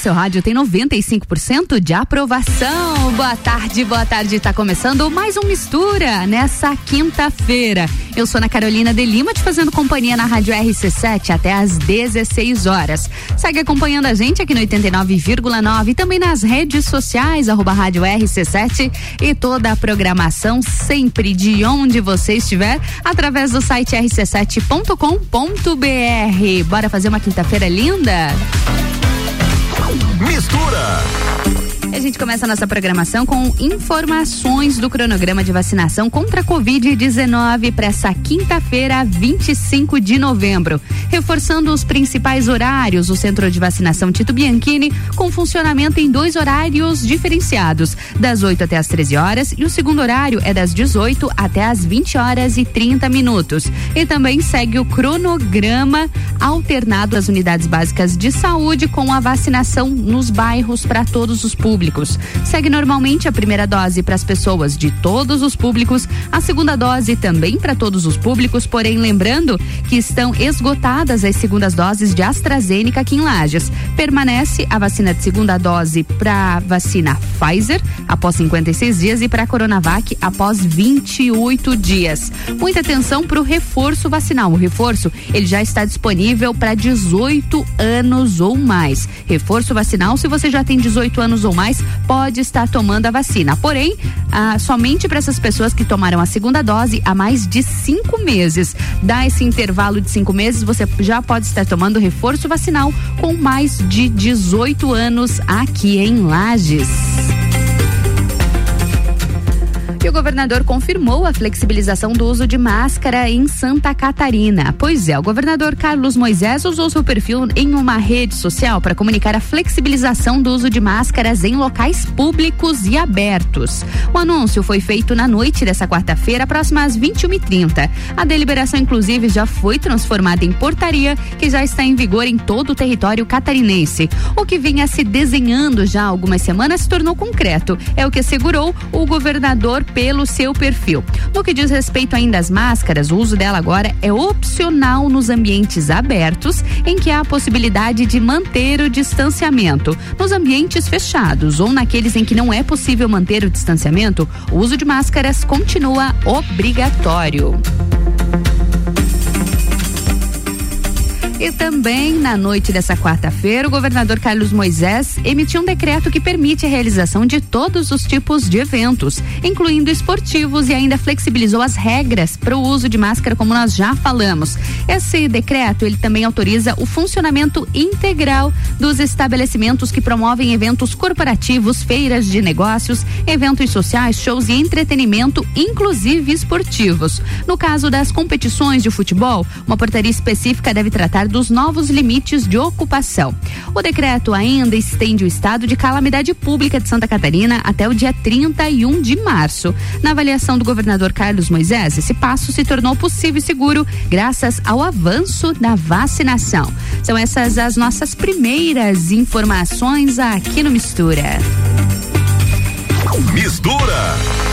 seu rádio tem 95% de aprovação. Boa tarde, boa tarde. Está começando mais um Mistura nessa quinta-feira. Eu sou Ana Carolina de Lima, te fazendo companhia na Rádio RC7 até às 16 horas. Segue acompanhando a gente aqui no 89,9 e também nas redes sociais, arroba Rádio RC7 e toda a programação sempre de onde você estiver, através do site rc7.com.br. Bora fazer uma quinta-feira linda? Mistura. A gente começa a nossa programação com informações do cronograma de vacinação contra a Covid-19 para essa quinta-feira, 25 de novembro. Reforçando os principais horários, o Centro de Vacinação Tito Bianchini, com funcionamento em dois horários diferenciados, das 8 até as 13 horas, e o segundo horário é das 18 até as 20 horas e 30 minutos. E também segue o cronograma alternado às unidades básicas de saúde com a vacinação nos bairros para todos os públicos. Segue normalmente a primeira dose para as pessoas de todos os públicos, a segunda dose também para todos os públicos, porém lembrando que estão esgotadas as segundas doses de AstraZeneca aqui em Lages. Permanece a vacina de segunda dose para vacina Pfizer após 56 dias e para Coronavac após 28 dias. Muita atenção para o reforço vacinal. O reforço ele já está disponível para 18 anos ou mais. Reforço vacinal se você já tem 18 anos ou mais mais pode estar tomando a vacina. Porém, ah, somente para essas pessoas que tomaram a segunda dose há mais de cinco meses. Dá esse intervalo de cinco meses, você já pode estar tomando reforço vacinal com mais de 18 anos aqui em Lages. O governador confirmou a flexibilização do uso de máscara em Santa Catarina. Pois é, o governador Carlos Moisés usou seu perfil em uma rede social para comunicar a flexibilização do uso de máscaras em locais públicos e abertos. O anúncio foi feito na noite dessa quarta-feira, próxima às 21h30. A deliberação, inclusive, já foi transformada em portaria que já está em vigor em todo o território catarinense. O que vinha se desenhando já há algumas semanas se tornou concreto. É o que assegurou o governador pelo seu perfil. No que diz respeito ainda às máscaras, o uso dela agora é opcional nos ambientes abertos, em que há a possibilidade de manter o distanciamento. Nos ambientes fechados ou naqueles em que não é possível manter o distanciamento, o uso de máscaras continua obrigatório. E também na noite dessa quarta-feira, o governador Carlos Moisés emitiu um decreto que permite a realização de todos os tipos de eventos, incluindo esportivos, e ainda flexibilizou as regras para o uso de máscara, como nós já falamos. Esse decreto ele também autoriza o funcionamento integral dos estabelecimentos que promovem eventos corporativos, feiras de negócios, eventos sociais, shows e entretenimento, inclusive esportivos. No caso das competições de futebol, uma portaria específica deve tratar dos novos limites de ocupação. O decreto ainda estende o estado de calamidade pública de Santa Catarina até o dia 31 de março. Na avaliação do governador Carlos Moisés, esse passo se tornou possível e seguro graças ao avanço da vacinação. São essas as nossas primeiras informações aqui no Mistura. Mistura.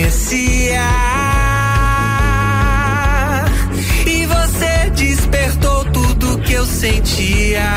Conhecia. E você despertou tudo que eu sentia.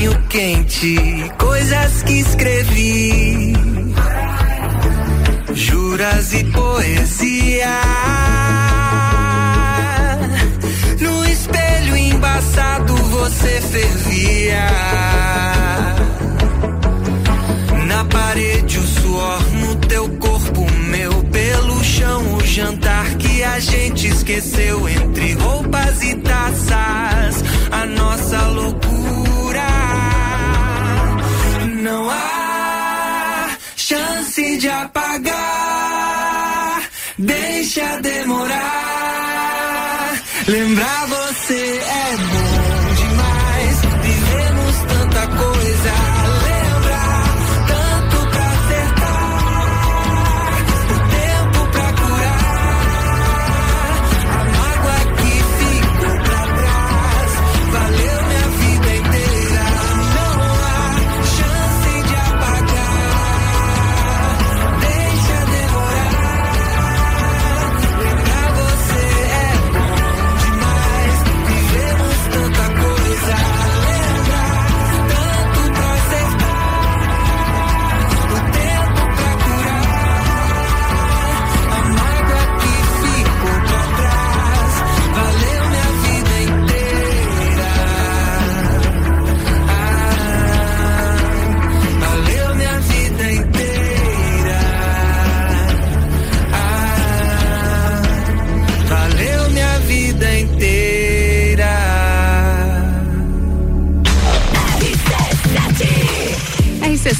Banho quente, coisas que escrevi. Juras e poesia. No espelho embaçado você fervia. Na parede o suor no teu corpo, meu pelo chão, o jantar que a gente esqueceu entre roupas e taças, a nossa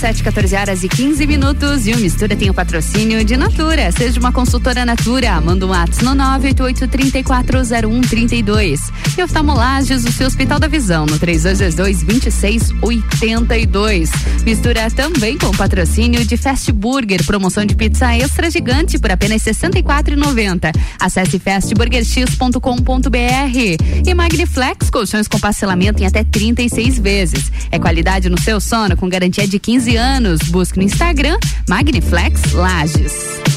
RC7, 14 horas e 15 minutos. E o Mistura tem o patrocínio de Natura. Seja uma consultora Natura. Manda um WhatsApp no 988-340132. E oftalmolages, o seu Hospital da Visão, no 3222-2682. Mistura também com patrocínio de Fast Burger. Promoção de pizza extra gigante por apenas R$ 64,90. Acesse fastburgerx.com.br. E Magniflex, colchões com parcelamento em até 36 vezes. É qualidade no seu sono com garantia de 15 anos. Busque no Instagram Magniflex Lages.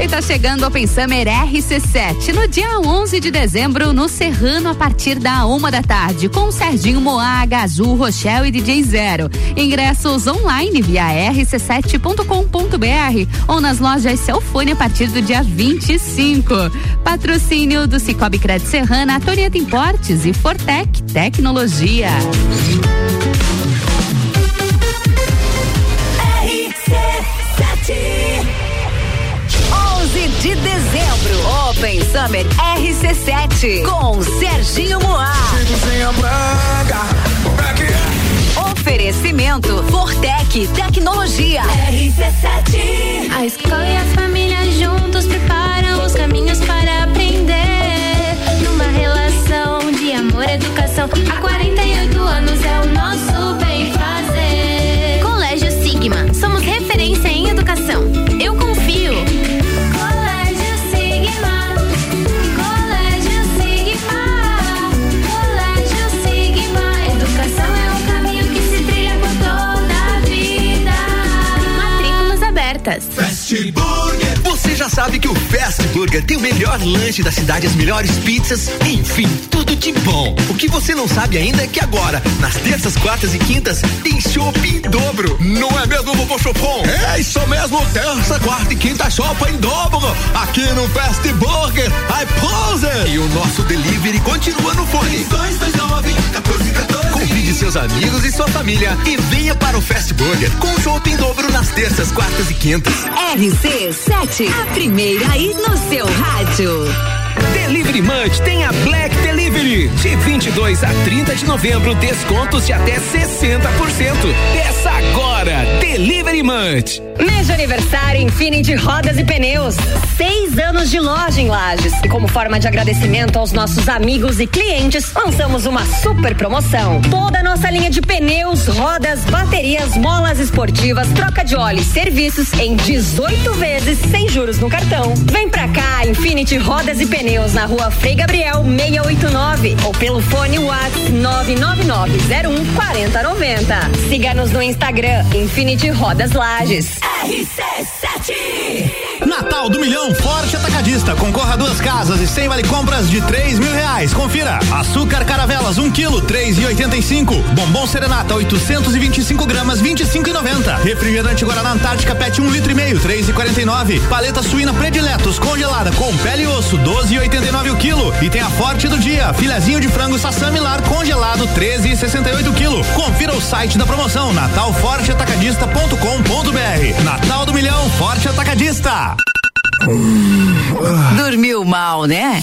E tá chegando o Open Summer RC7 no dia 11 de dezembro no Serrano a partir da uma da tarde com Serginho Moaga, Azul, Rochelle e DJ Zero. Ingressos online via rc7.com.br ou nas lojas Celfone a partir do dia 25. Patrocínio do Cicobi Crédito Serrana, Torieta Importes e Fortec Tecnologia. Open Summer RC7 com Serginho Moá. Oferecimento Fortec Tecnologia. RC7. A escola e a família juntos preparam os caminhos para aprender. Numa relação de amor e educação. Há 48 anos é o nosso Você já sabe que o Fast Burger tem o melhor lanche da cidade, as melhores pizzas, enfim, tudo de bom. O que você não sabe ainda é que agora, nas terças, quartas e quintas, tem shopping em dobro. Não é mesmo, vovô Chopon? É isso mesmo, terça, quarta e quinta shopping em dobro. Aqui no Fast Burger, I pose. E o nosso delivery continua no fone. 229 14 14. Convide seus amigos e sua família e venha para o Fast Burger com em dobro nas terças, quartas e quintas. RC7, a primeira aí no seu rádio. Delivery Munch tem a Black Delivery. De 22 a 30 de novembro, descontos de até 60%. Peça agora. Delivery Munch. Mês de aniversário Infinity Rodas e Pneus. Seis anos de loja em Lages. E como forma de agradecimento aos nossos amigos e clientes, lançamos uma super promoção. Toda a nossa linha de pneus, rodas, baterias, molas esportivas, troca de óleo e serviços em 18 vezes sem juros no cartão. Vem pra cá, Infinity Rodas e Pneus na rua Frei Gabriel 689 ou pelo fone WhatsApp 999014090. Siga-nos no Instagram Infinity Rodas Lages. RC7 Natal do Milhão Forte Atacadista. Concorra a duas casas e sem vale compras de três mil reais. Confira. Açúcar Caravelas, um quilo, três e oitenta e cinco. Bombom Serenata, 825 gramas, vinte e cinco e noventa. Refrigerante Guaraná Antártica Pet, um litro e meio, três e quarenta e nove. Paleta suína Prediletos, congelada, com pele e osso, doze e oitenta e nove o quilo. E tem a Forte do Dia, filezinho de frango Sassamilar congelado, treze e sessenta e oito quilo. Confira o site da promoção, natalforteatacadista.com.br. Natal do Milhão Forte Atacadista. Dormiu mal, né?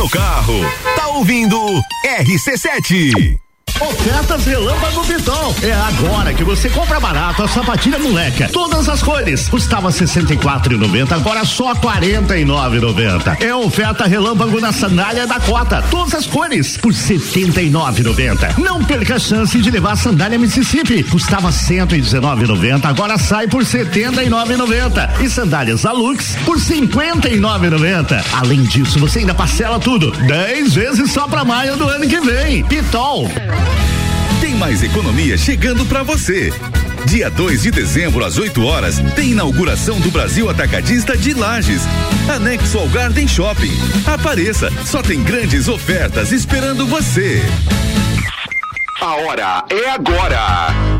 no carro, tá ouvindo RC7. Ofertas Relâmpago Pitol. É agora que você compra barato a sapatilha moleca. Todas as cores. Custava R$ 64,90, agora só R$ 49,90. É oferta Relâmpago na sandália da Cota. Todas as cores por R$ 79,90. Não perca a chance de levar a sandália Mississippi. Custava R$ 119,90, agora sai por R$ 79,90. E sandálias Alux por R$ 59,90. Além disso, você ainda parcela tudo. 10 vezes só para maio do ano que vem. Pitol. Tem mais economia chegando para você. Dia 2 de dezembro, às 8 horas, tem inauguração do Brasil Atacadista de Lages. Anexo ao Garden Shopping. Apareça, só tem grandes ofertas esperando você. A hora é agora.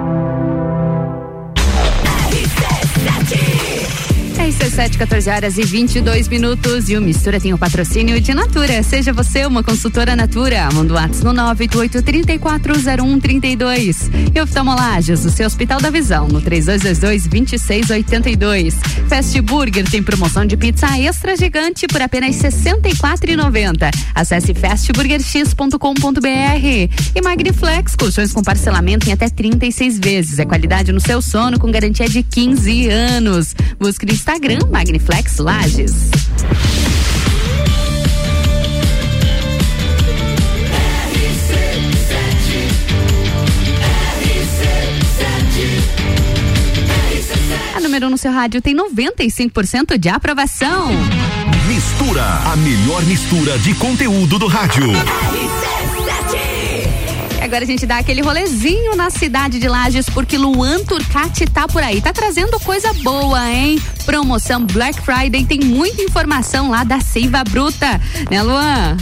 RC7, 14 horas e 22 minutos. E o Mistura tem o patrocínio de Natura. Seja você uma consultora Natura. Manda o WhatsApp no 988-340132. E oftalmolagens, o seu Hospital da Visão, no 3222-2682. Fast Burger tem promoção de pizza extra gigante por apenas R$ 64,90. Acesse fastburgerx.com.br. E Magniflex, colchões com parcelamento em até 36 vezes. É qualidade no seu sono com garantia de 15 anos. Busque no Instagram Magniflex Lages. A número um no seu rádio tem 95% de aprovação. Mistura, a melhor mistura de conteúdo do rádio. Agora a gente dá aquele rolezinho na cidade de Lages, porque Luan Turcati tá por aí. Tá trazendo coisa boa, hein? Promoção Black Friday, tem muita informação lá da Seiva Bruta. Né, Luan?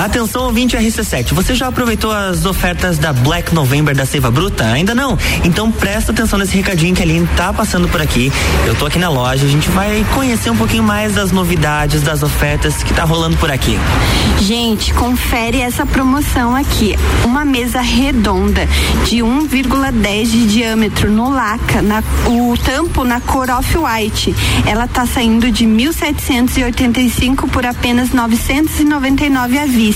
Atenção ouvinte RC7, você já aproveitou as ofertas da Black November da Seiva Bruta? Ainda não? Então presta atenção nesse recadinho que a Aline tá passando por aqui. Eu tô aqui na loja, a gente vai conhecer um pouquinho mais das novidades, das ofertas que tá rolando por aqui. Gente, confere essa promoção aqui. Uma mesa redonda de 1,10 de diâmetro no laca, na, o tampo na cor off-white. Ela tá saindo de 1.785 por apenas 999 à vista.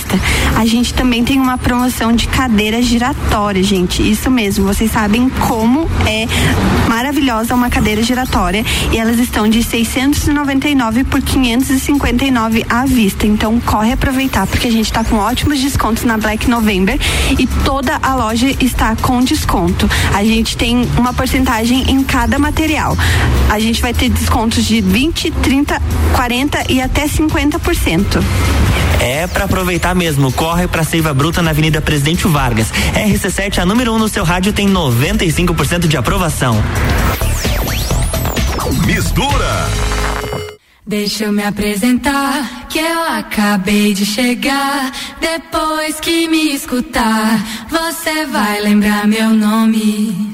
A gente também tem uma promoção de cadeira giratória, gente. Isso mesmo, vocês sabem como é maravilhosa uma cadeira giratória e elas estão de 699 por 559 à vista. Então corre aproveitar porque a gente está com ótimos descontos na Black November e toda a loja está com desconto. A gente tem uma porcentagem em cada material. A gente vai ter descontos de 20, 30, 40 e até 50%. É para aproveitar mesmo. Corre para Seiva Bruta na Avenida Presidente Vargas. RC7, a número 1 um no seu rádio, tem 95% de aprovação. Mistura. Deixa eu me apresentar, que eu acabei de chegar. Depois que me escutar, você vai lembrar meu nome.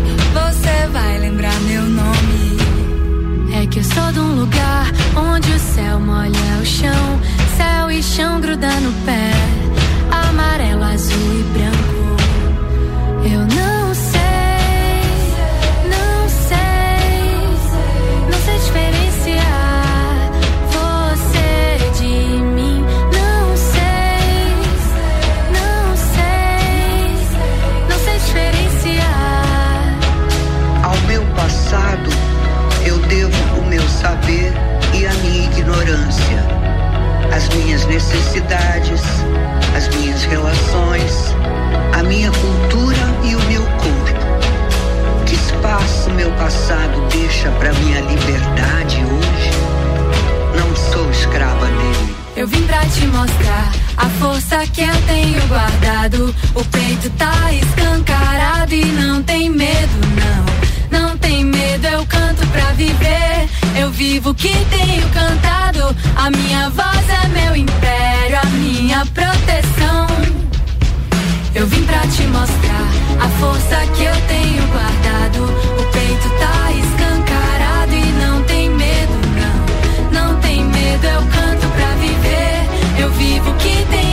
que eu sou de um lugar onde o céu molha o chão, céu e chão gruda no pé, amarelo, azul e branco. Necessidades, as minhas relações, a minha cultura e o meu corpo. Que espaço meu passado deixa para minha liberdade hoje? Não sou escrava dele. Eu vim pra te mostrar a força que eu tenho guardado. O peito tá escancarado e não tem medo, não. Não tem medo, eu canto pra viver. Eu vivo o que tenho cantado. A minha voz é meu império, a minha proteção. Eu vim pra te mostrar a força que eu tenho guardado. O peito tá escancarado e não tem medo, não. Não tem medo, eu canto pra viver. Eu vivo o que tenho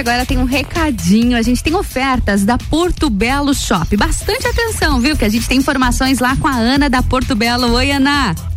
agora tem um recadinho, a gente tem ofertas da Porto Belo Shop. Bastante atenção, viu? Que a gente tem informações lá com a Ana da Porto Belo. Oi, Ana.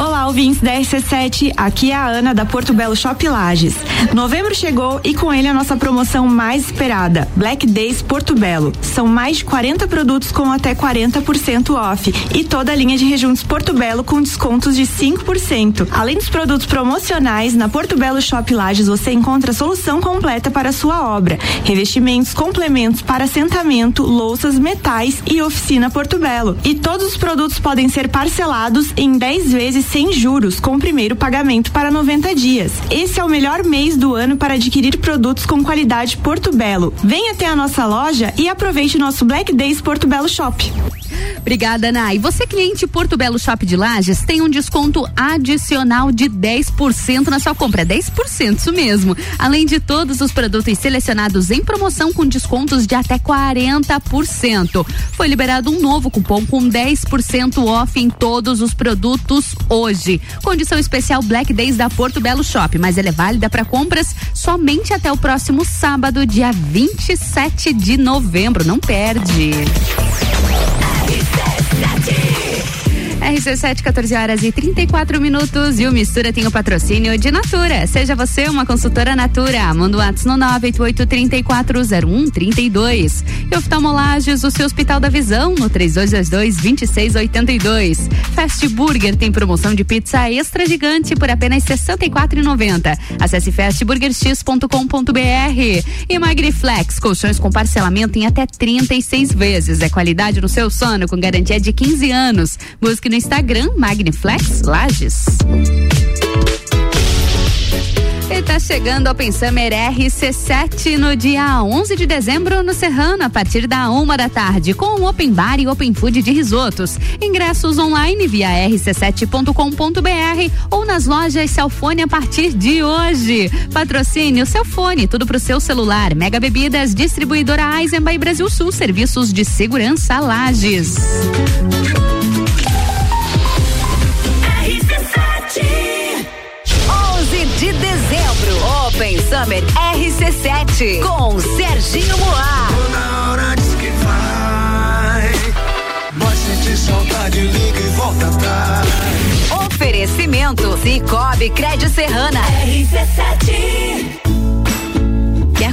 Olá, ouvintes da RC7, aqui é a Ana da Porto Belo Shop Lages. Novembro chegou e com ele a nossa promoção mais esperada, Black Days Porto Belo. São mais de 40 produtos com até 40% off e toda a linha de rejuntos Porto Belo com descontos de 5%. Além dos produtos promocionais, na Porto Belo Shop Lages você encontra a solução completa para a sua obra: revestimentos, complementos para assentamento, louças, metais e oficina Porto Belo. E todos os produtos podem ser parcelados em 10 vezes sem juros, com o primeiro pagamento para 90 dias. Esse é o melhor mês do ano para adquirir produtos com qualidade Porto Belo. Venha até a nossa loja e aproveite nosso Black Days Porto Belo Shop. Obrigada, Ana. E você, cliente Porto Belo Shop de Lages, tem um desconto adicional de 10% na sua compra. 10%, isso mesmo. Além de todos os produtos selecionados em promoção com descontos de até 40%. Foi liberado um novo cupom com 10% off em todos os produtos hoje. Condição especial Black Days da Porto Belo Shop, mas ela é válida para compras somente até o próximo sábado, dia 27 de novembro. Não perde sete. RC7, 14 horas e 34 minutos. E o Mistura tem o patrocínio de Natura. Seja você uma consultora Natura. Manda um WhatsApp no 988-340132. E oftalmolages, o seu Hospital da Visão, no 3222-2682. Fast Burger tem promoção de pizza extra gigante por apenas R$ 64,90. Acesse fastburgerx.com.br. E Magriflex, colchões com parcelamento em até 36 vezes. É qualidade no seu sono com garantia de 15 anos. Busque no Instagram Magniflex Lages. E tá chegando ao Pensamer RC7 no dia 11 de dezembro no Serrano, a partir da uma da tarde, com Open Bar e Open Food de risotos. Ingressos online via rc7.com.br ou nas lojas Celfone a partir de hoje. Patrocínio Celfone, tudo pro seu celular. Mega Bebidas, distribuidora Eisenbahn Brasil Sul, serviços de segurança Lages. Open Summer RC7 com Serginho Moá. Na hora diz que vai. Vai sentir saudade, liga e volta atrás. Oferecimento Cicobi Crédito Serrana. RC7 Quer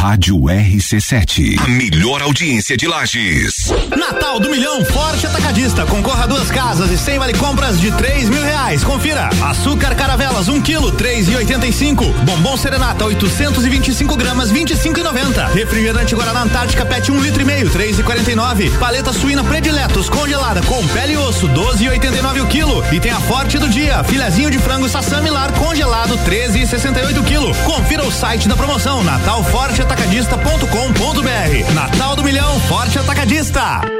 Rádio RC7. A melhor audiência de Lages. Natal do Milhão Forte Atacadista. Concorra a duas casas e sem vale compras de três mil reais. Confira. Açúcar Caravelas, um quilo, três e oitenta e cinco. Bombom Serenata, 825 gramas, vinte e cinco e noventa. Refrigerante Guaraná Antártica Pet, um litro e meio, três e quarenta e nove. Paleta suína Prediletos, congelada, com pele e osso, doze e oitenta e nove o quilo. E tem a Forte do Dia, filezinho de frango Sassami Lar, congelado, treze e sessenta e oito quilo. Confira o site da promoção, Natal Forte Atacadista.com.br. Natal do Milhão Forte Atacadista.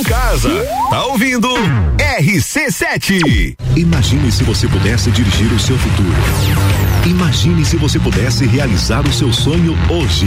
Em casa, tá ouvindo? RC7. Imagine se você pudesse dirigir o seu futuro. Imagine se você pudesse realizar o seu sonho hoje.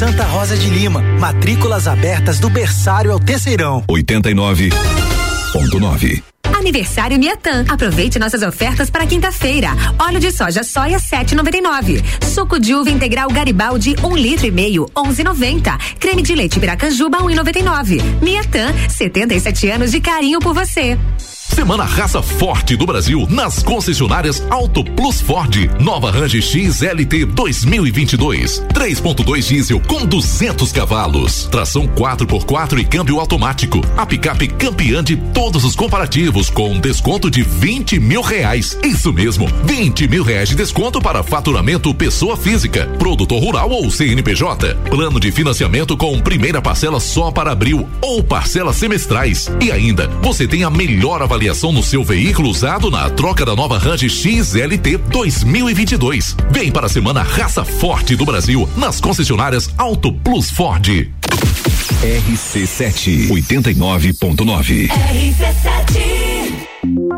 Santa Rosa de Lima. Matrículas abertas do berçário ao terceirão. 89.9. Aniversário Miatan. Aproveite nossas ofertas para quinta-feira. Óleo de soja soia 7,99. Suco de uva integral Garibaldi um litro e meio 11,90. Creme de leite Piracanjuba 1,99. Miatan, 77 anos de carinho por você. Semana Raça Forte do Brasil nas concessionárias Auto Plus Ford. Nova Range XLT 2022. 3.2 diesel com 200 cavalos. Tração 4x4 e câmbio automático. A picape campeã de todos os comparativos com desconto de 20 mil reais. Isso mesmo, 20 mil reais de desconto para faturamento pessoa física, produtor rural ou CNPJ. Plano de financiamento com primeira parcela só para abril ou parcelas semestrais. E ainda, você tem a melhor avaliação no seu veículo usado na troca da nova Range XLT 2022. Vem para a semana Raça Forte do Brasil nas concessionárias Auto Plus Ford. RC7 89.9. RC7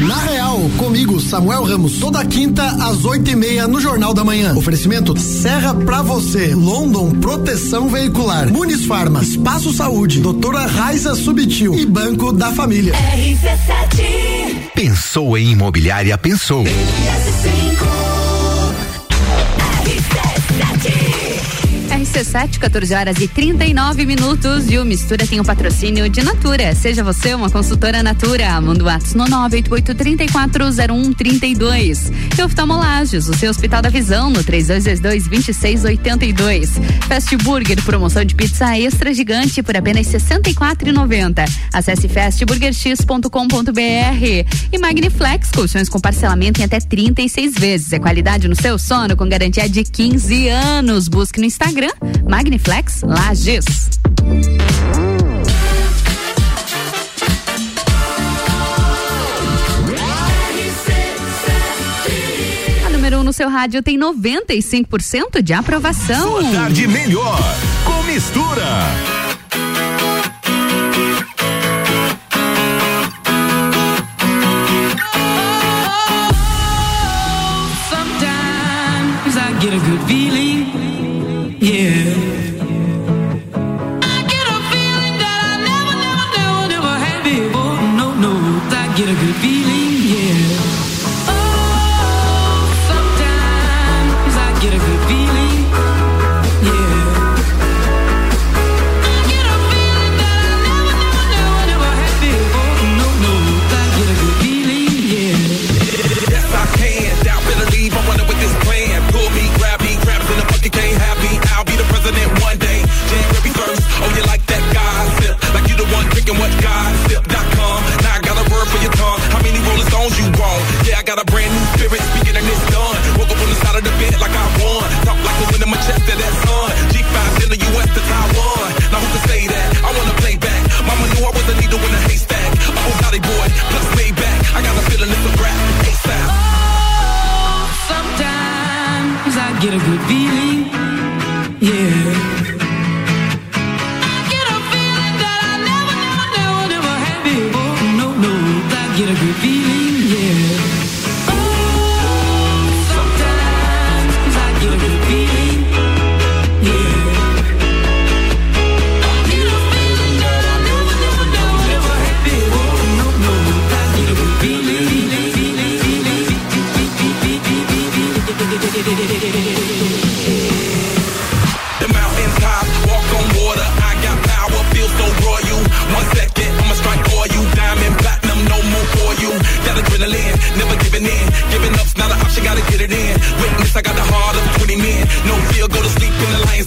Na Real, comigo, Samuel Ramos, toda quinta às oito e meia no Jornal da Manhã. Oferecimento Serra pra você, London Proteção Veicular, Muniz Farma, Espaço Saúde, Doutora Raiza Subtil e Banco da Família. RC7 Pensou em imobiliária, pensou. RC7, 14 horas e 39 minutos. E o Mistura tem o patrocínio de Natura. Seja você uma consultora Natura. Manda o ato no 988-340132. E oftalmolages, o seu Hospital da Visão, no 3222-2682. Fast Burger, promoção de pizza extra gigante por apenas R$ 64,90. Acesse fastburgerx.com.br. E Magniflex, colchões com parcelamento em até 36 vezes. É qualidade no seu sono com garantia de 15 anos. Busque no Instagram Magniflex Lages. A número 1 um no seu rádio tem 95% de aprovação. Sua tarde melhor com mistura.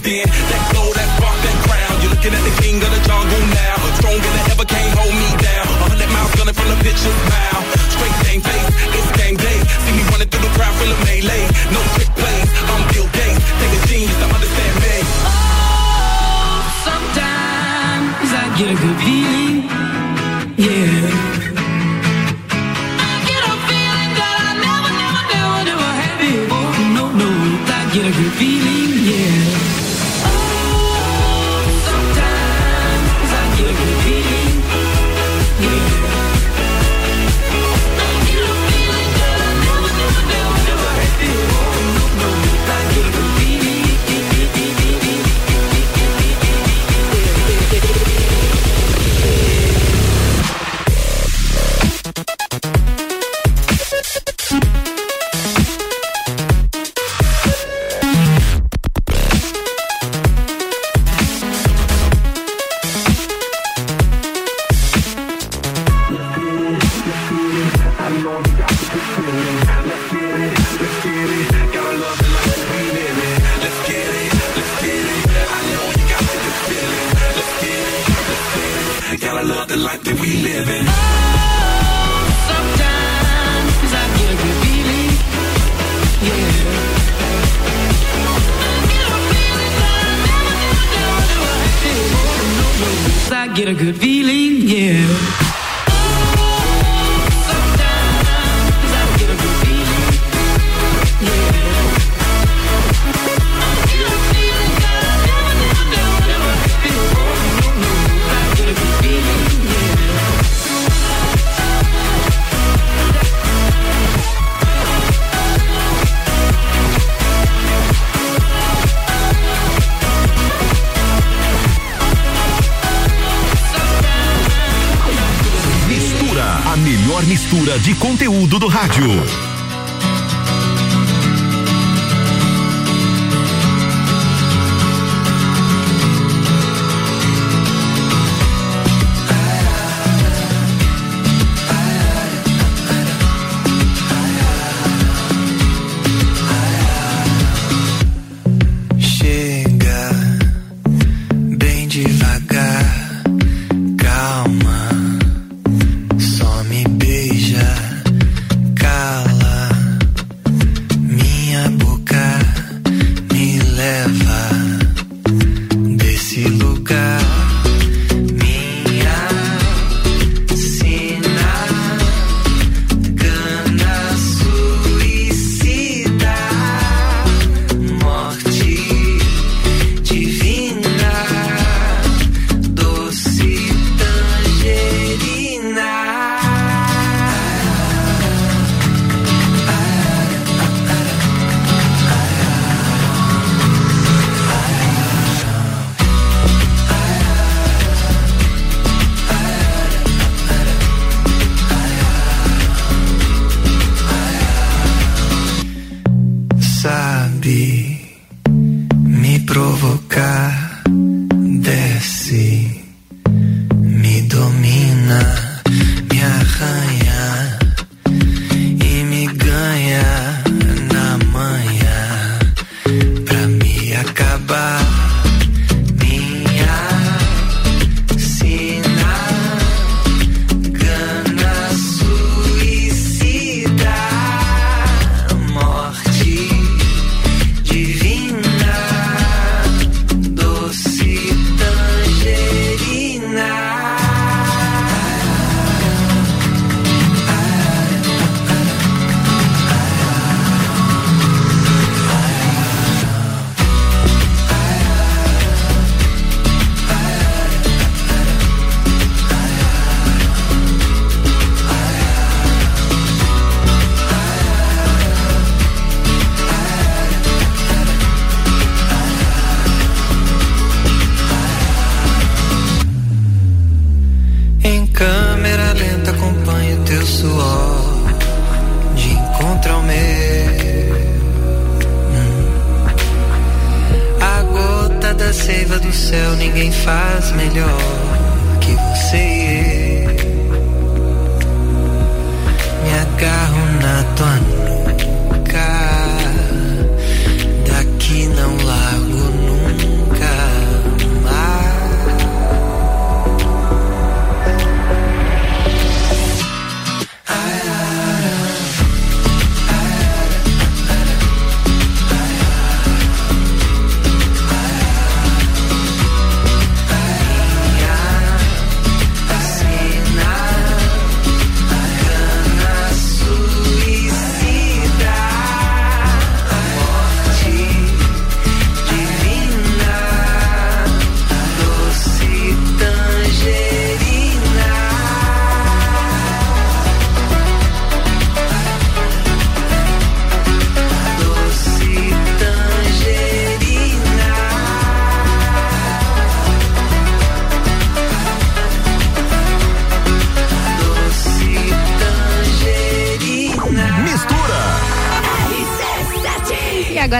The lion's den. That glow, that spark, that crown. You're looking at the king of the jungle now. Stronger than ever, can't hold me down. A hundred miles gunning from the picture's smile. Straight game face, it's game day. See me running through the crowd, full of melee. Conteúdo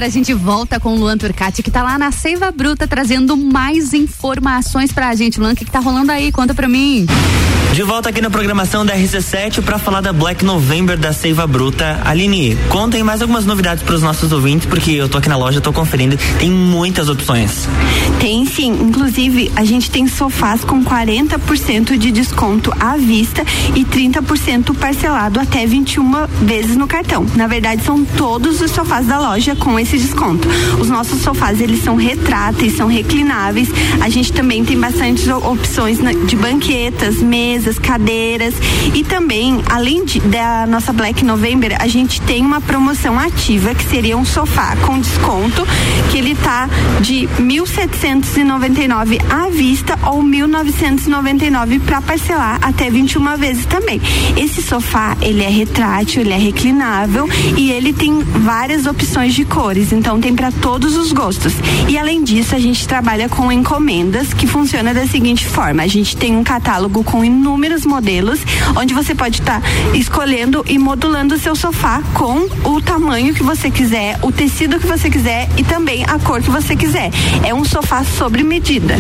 a gente volta com o Luan Turcati, que tá lá na Seiva Bruta, trazendo mais informações pra gente. Luan, o que, que tá rolando aí? Conta pra mim. De volta aqui na programação da RC7 para falar da Black November da Seiva Bruta. Aline, contem mais algumas novidades para os nossos ouvintes, porque eu tô aqui na loja, tô conferindo, tem muitas opções. Tem sim, inclusive a gente tem sofás com 40% de desconto à vista e 30% parcelado até 21 vezes no cartão. Na verdade, são todos os sofás da loja com esse desconto. Os nossos sofás, eles são retráteis, são reclináveis. A gente também tem bastante opções de banquetas, mesas, cadeiras e também, além de, da nossa Black November, a gente tem uma promoção ativa que seria um sofá com desconto que ele tá de 1.799 à vista ou 1.999 para parcelar até 21 vezes também. Esse sofá, ele é retrátil, ele é reclinável e ele tem várias opções de cores, então tem para todos os gostos. E além disso, a gente trabalha com encomendas que funciona da seguinte forma: a gente tem um catálogo com inúmeros modelos, onde você pode estar tá escolhendo e modulando o seu sofá com o tamanho que você quiser, o tecido que você quiser e também a cor que você quiser. É um sofá sobre medida.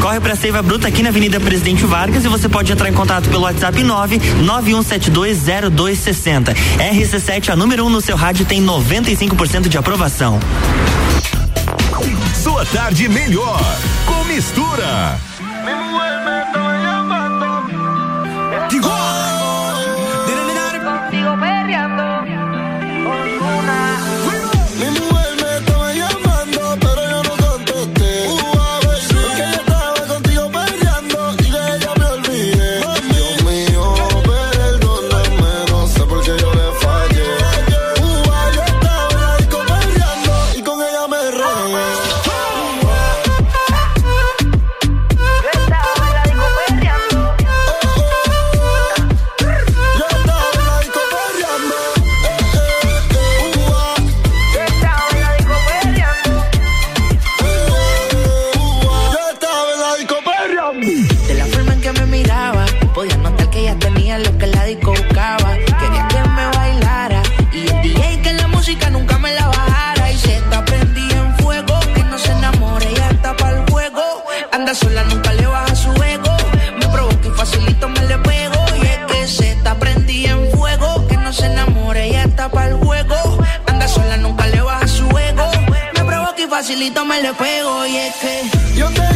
Corre para Seiva Bruta aqui na Avenida Presidente Vargas e você pode entrar em contato pelo WhatsApp 991720260. RC7, a número 1 um no seu rádio, tem 95% de aprovação. Sua tarde melhor com mistura. mal de juego y es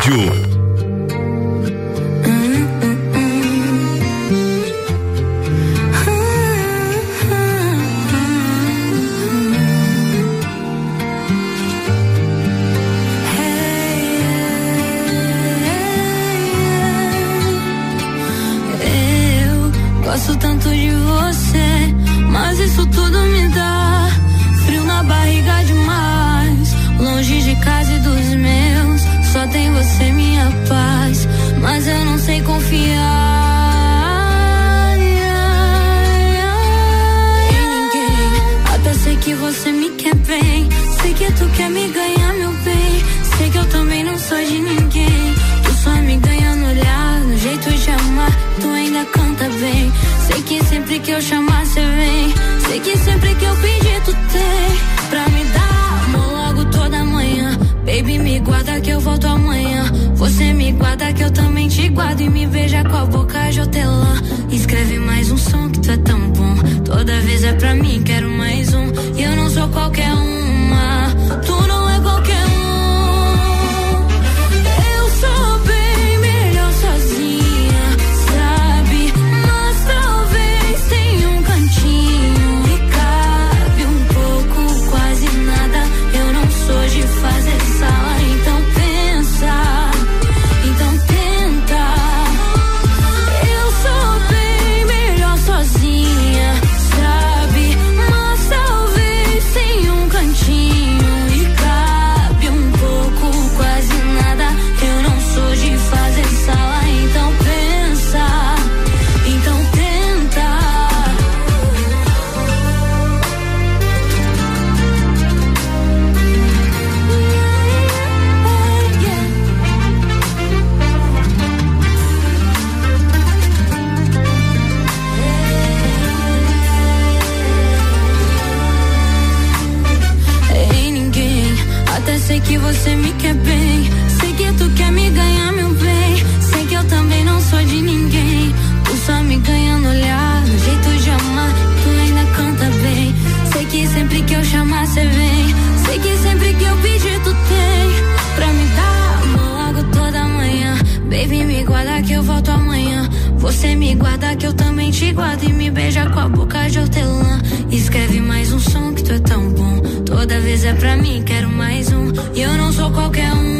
rádio. você me quer bem. Sei que tu quer me ganhar, meu bem. Sei que eu também não sou de ninguém. Tu só me ganha no olhar, no jeito de amar. Tu ainda canta bem. Sei que sempre que eu chamar, você vem. Sei que sempre que eu pedir, tu tem. Pra me dar amor logo toda manhã. Baby, me guarda que eu volto amanhã. Você me guarda que eu também te guardo. E me beija com a boca de hortelã. Escreve mais um som que tu é tão bom. Toda vez é pra mim, quero mais um. E eu não sou qualquer um.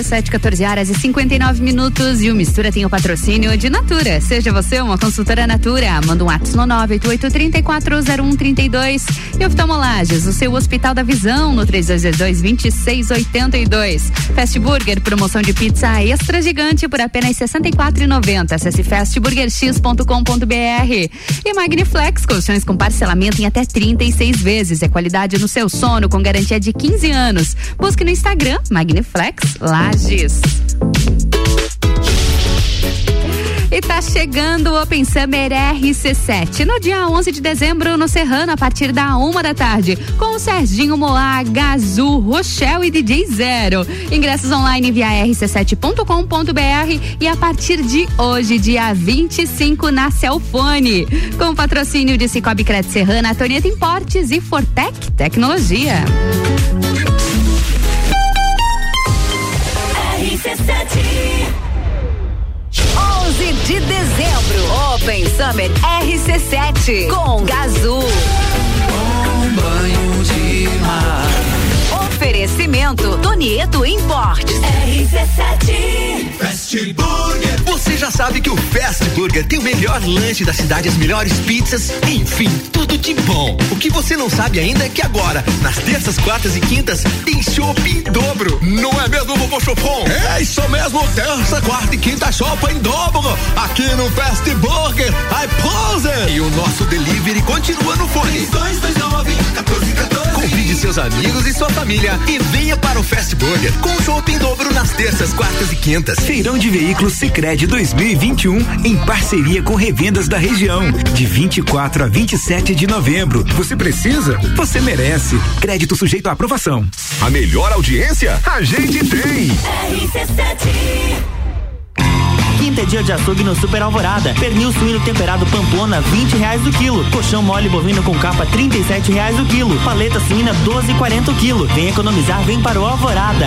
RC7, 14 horas e 59 minutos. E o Mistura tem o patrocínio de Natura. Seja você uma consultora Natura. Manda um WhatsApp no 988-340132. E oftalmolages, o seu Hospital da Visão, no 3222-2682. Fast Burger, promoção de pizza extra gigante por apenas R$ 64,90. Acesse fastburgerx.com.br. E Magniflex, colchões com parcelamento em até 36 vezes. É qualidade no seu sono, com garantia de 15 anos. Busque no Instagram, Magniflex Lages. E tá chegando o Open Summer RC7 no dia 11 de dezembro no Serrano a partir da uma da tarde com o Serginho Moá, Gazu, Rochelle e DJ Zero. Ingressos online via rc7.com.br e a partir de hoje, dia 25 na Celfone. Com patrocínio de Cicobi Crédito Serrana, Toneta Importes e Fortec Tecnologia. RC7 Open Summer RC7 com Gazul. Um banho. Oferecimento Tonieto Importes. RC7 Fast Burger. Você já sabe que o Fast Burger tem o melhor lanche da cidade, as melhores pizzas, enfim, tudo de bom. O que você não sabe ainda é que agora, nas terças, quartas e quintas, tem chopp em dobro. Não é mesmo, vovô Chopon? É isso mesmo, terça, quarta e quinta chopp em dobro. Aqui no Fast Burger, I pose. E o nosso delivery continua no fone. 229 1414. Convide seus amigos e sua família e venha para o Fast Burger com chopp em dobro nas terças, quartas e quintas. Feirão de Veículos Sicredi 2021 em parceria com revendas da região, de 24 a 27 de novembro. Você precisa? Você merece. Crédito sujeito à aprovação. A melhor audiência a gente tem. Quinta é dia de açougue no Super Alvorada. Pernil suíno temperado Pamplona, 20 reais o quilo. Colchão mole bovino com capa, 37 reais o quilo. Paleta suína, 12,40 o quilo. Vem economizar, vem para o Alvorada.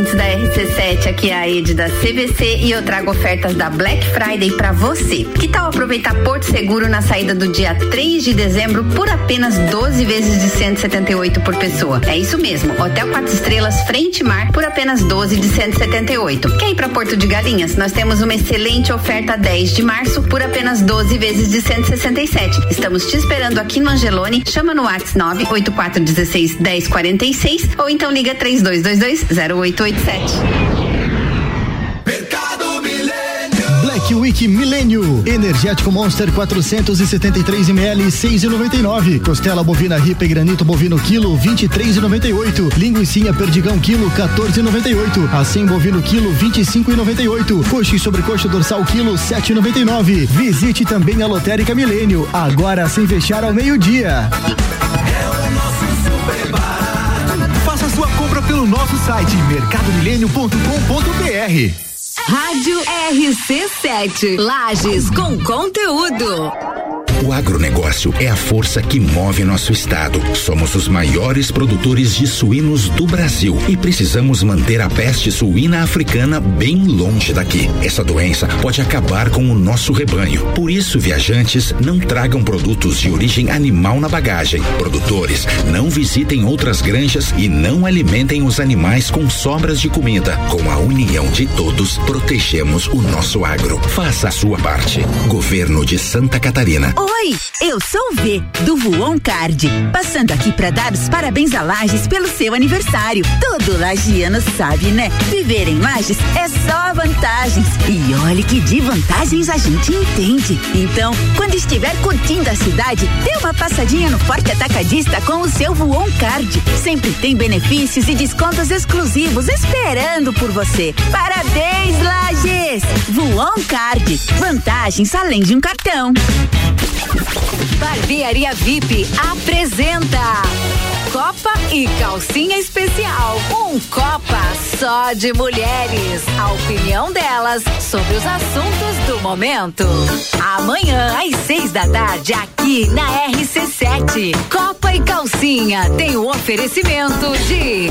Ouvintes da RC7, aqui é a Ed da CVC e eu trago ofertas da Black Friday pra você. Que tal aproveitar Porto Seguro na saída do dia 3 de dezembro por apenas 12 vezes de 178 por pessoa? É isso mesmo, Hotel 4 Estrelas Frente Mar por apenas 12 de 178. Quer ir pra Porto de Galinhas? Nós temos uma excelente oferta 10 de março por apenas 12 vezes de 167. Estamos te esperando aqui no Angelone. Chama no WhatsApp 98416 1046 ou então liga 3222 0887. Black Week Milênio. Energético Monster 473 ml 6,99. Costela bovina ripa e granito bovino quilo 23,98. Linguiça perdigão quilo 14,98. Acém bovino quilo 25,98. Coxa e sobrecoxa dorsal quilo 7,99. Visite também a Lotérica Milênio, agora sem fechar ao meio-dia. Faça sua pelo nosso site mercadomilênio.com.br. Rádio RC7. Lages com conteúdo. O agronegócio é a força que move nosso estado. Somos os maiores produtores de suínos do Brasil e precisamos manter a peste suína africana bem longe daqui. Essa doença pode acabar com o nosso rebanho. Por isso, viajantes, não tragam produtos de origem animal na bagagem. Produtores, não visitem outras granjas e não alimentem os animais com sobras de comida. Com a união de todos, protegemos o nosso agro. Faça a sua parte. Governo de Santa Catarina. Oi, eu sou o V, do Voon Card. Passando aqui para dar os parabéns a Lages pelo seu aniversário. Todo lagiano sabe, né? Viver em Lages é só vantagens. E olha que de vantagens a gente entende. Então, quando estiver curtindo a cidade, dê uma passadinha no Forte Atacadista com o seu Voon Card. Sempre tem benefícios e descontos exclusivos esperando por você. Parabéns, Lages! Voon Card. Vantagens além de um cartão. Barbearia VIP apresenta Copa e Calcinha Especial. Um Copa só de mulheres. A opinião delas sobre os assuntos do momento. Amanhã, às seis da tarde, aqui na RC7. Copa e Calcinha tem o oferecimento de.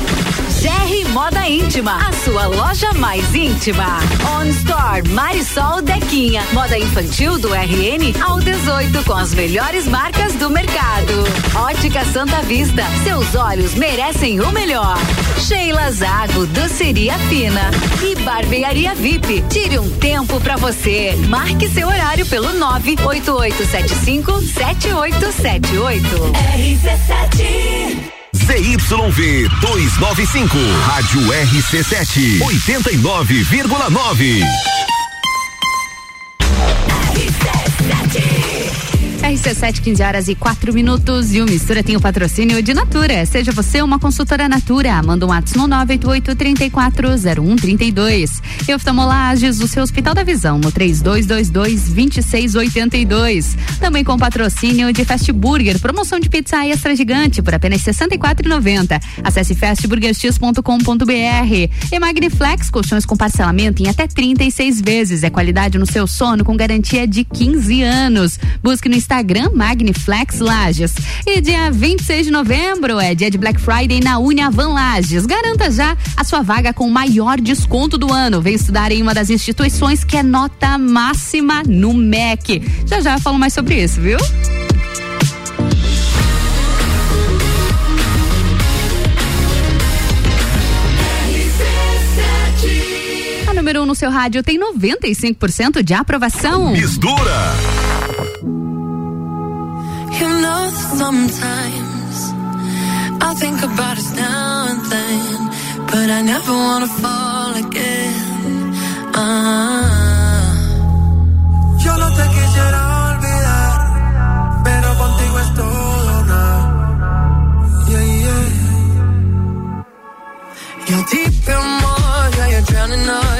GR Moda Íntima, a sua loja mais íntima. On Store Marisol Dequinha, moda infantil do RN ao 18 com as melhores marcas do mercado. Ótica Santa Vista, seus olhos merecem o melhor. Sheila Zago, doceria fina e barbearia VIP. Tire um tempo para você. Marque seu horário pelo 98875 7878. RC7 ZYV 295, Rádio RC7, 89,9. RC7, 15 horas e 4 minutos. E o Mistura tem o patrocínio de Natura. Seja você uma consultora Natura. Manda um WhatsApp no 988-340132. E oftalmolages, o seu Hospital da Visão, no 3222-2682. Também com patrocínio de Fast Burger. Promoção de pizza extra gigante por apenas R$ 64,90. Acesse fastburgerx.com.br. E Magniflex, colchões com parcelamento em até 36 vezes. É qualidade no seu sono com garantia de 15 anos. Busque no Instagram Magniflex Lages. E dia 26 de novembro é dia de Black Friday na Uniavan Lages. Garanta já a sua vaga com o maior desconto do ano. Vem estudar em uma das instituições que é nota máxima no MEC. Já já falo mais sobre isso, viu? Número 1 um no seu rádio tem 95% de aprovação. Mistura. You know that sometimes I think about us now and then, but I never wanna fall again. Ah. Yo no te quisiera olvidar, pero contigo es todo. Yeah, yeah. You're deep in water, you're drowning.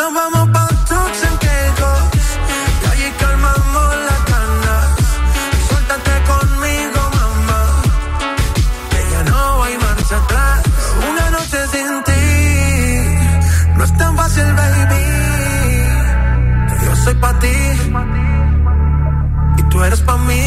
Nos vamos pa' Turks and Caicos, y allí calmamos las ganas. Suéltate conmigo, mamá, que ya no hay marcha atrás. Una noche sin ti, no es tan fácil, baby. Yo soy pa' ti y tú eres pa' mí.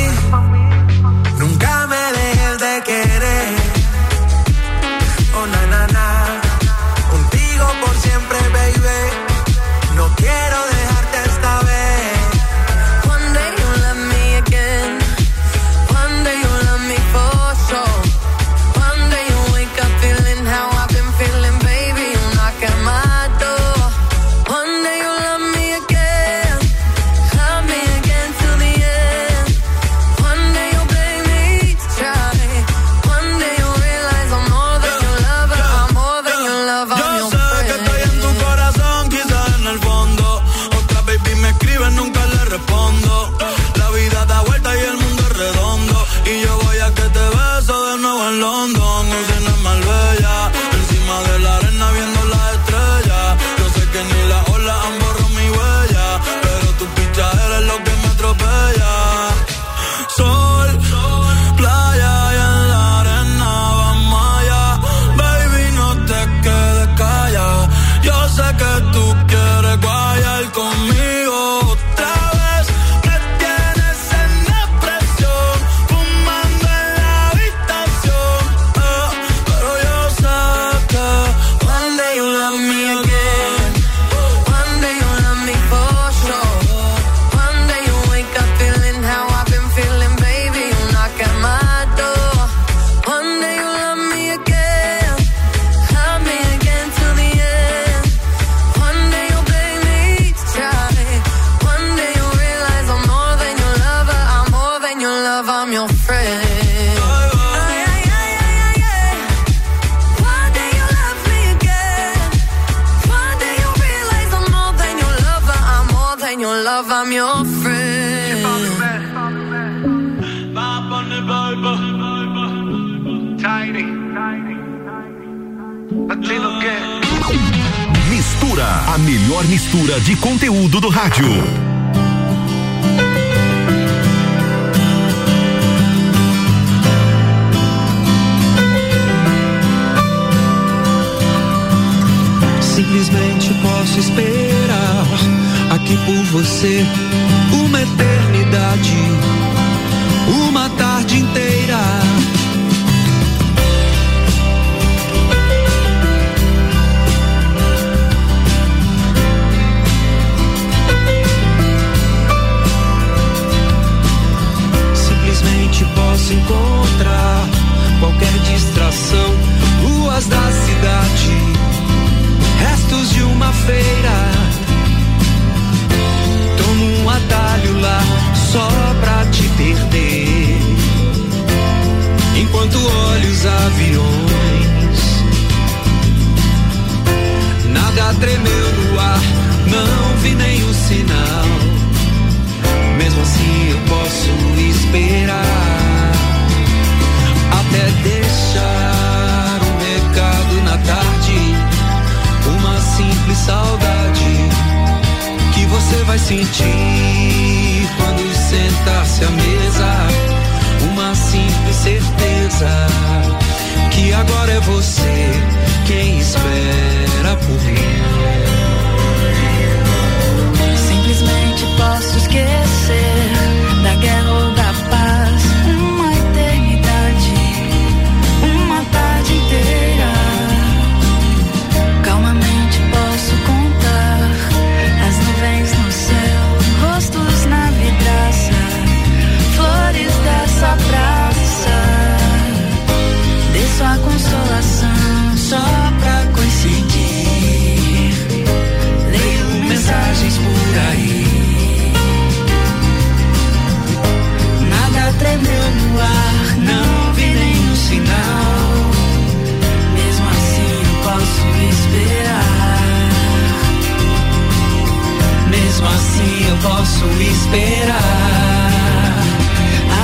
Posso esperar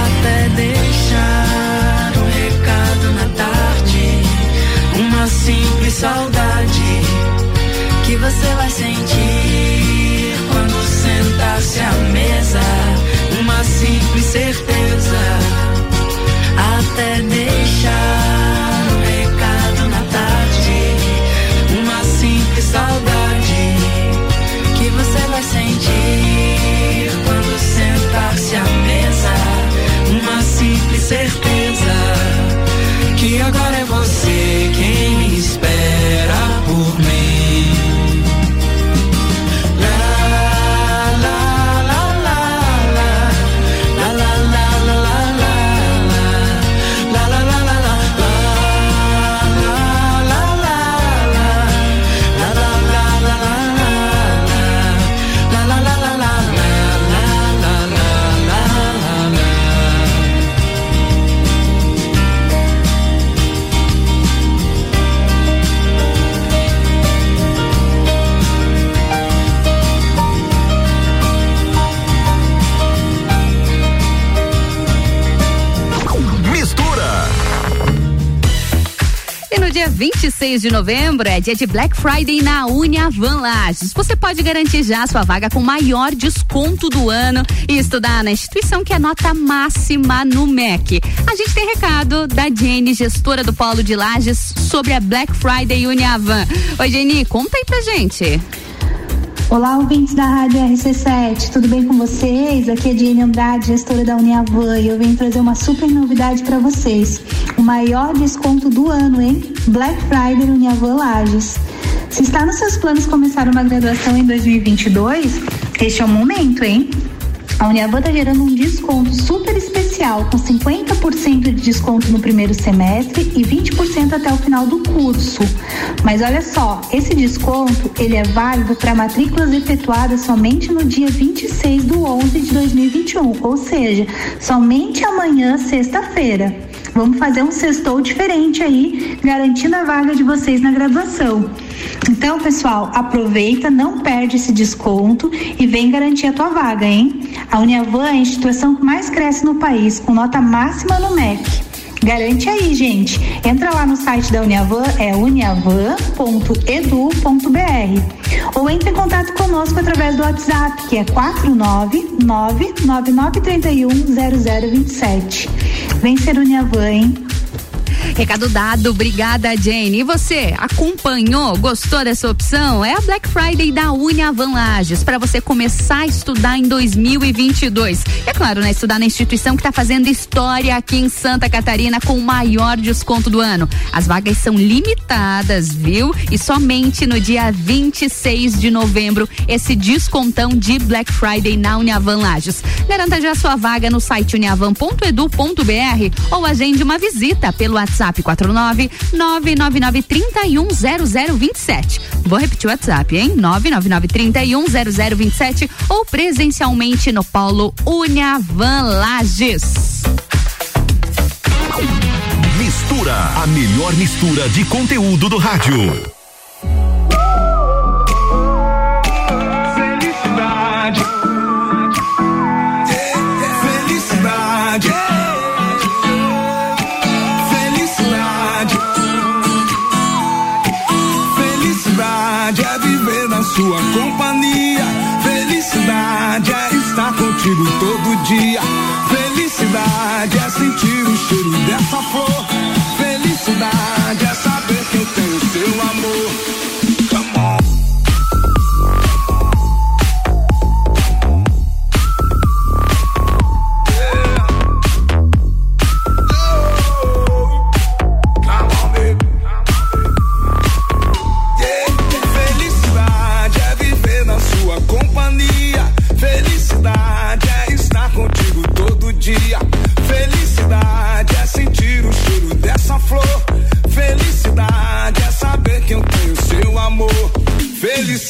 Até deixar um recado na tarde. Uma simples saudade que você vai sentir 26 de novembro é dia de Black Friday na Uniavan Lages. Você pode garantir já sua vaga com maior desconto do ano e estudar na instituição que é nota máxima no MEC. A gente tem recado da Jenny, gestora do Polo de Lages, sobre a Black Friday Uniavan. Oi, Jenny, conta aí pra gente. Olá, ouvintes da Rádio RC7, tudo bem com vocês? Aqui é Diane Andrade, gestora da Uniavan, e eu venho trazer uma super novidade para vocês. Maior desconto do ano, hein? Black Friday Uniavan Lages. Se está nos seus planos começar uma graduação em 2022, este é o momento, hein? A Uniavan está gerando um desconto super especial, com 50% de desconto no primeiro semestre e 20% até o final do curso. Mas olha só, esse desconto ele é válido para matrículas efetuadas somente no dia 26 do 11 de 2021, ou seja, somente amanhã, sexta-feira. Vamos fazer um sextou diferente aí, garantindo a vaga de vocês na graduação. Então, pessoal, aproveita, não perde esse desconto e vem garantir a tua vaga, hein? A Uniavan é a instituição que mais cresce no país, com nota máxima no MEC. Garante aí, gente. Entra lá no site da Uniavan, é uniavan.edu.br. Ou entre em contato conosco através do WhatsApp, que é 49999310027. Vem ser Uniavan, hein? Recado dado, obrigada Jane. E você, acompanhou, gostou dessa opção? É a Black Friday da Uniavan Lages, para você começar a estudar em 2022. É claro, né, estudar na instituição que está fazendo história aqui em Santa Catarina com o maior desconto do ano. As vagas são limitadas, viu? E somente no dia 26 de novembro, esse descontão de Black Friday na Uniavan Lages. Garanta já sua vaga no site uniavan.edu.br ou agende uma visita pelo WhatsApp WhatsApp 49 999 310027. Vou repetir o WhatsApp, hein? 999 310027 ou presencialmente no Polo Uniavan Lages. Mistura, a melhor mistura de conteúdo do rádio. Sua companhia. Felicidade é estar contigo todo dia. Felicidade é sentir o cheiro dessa flor.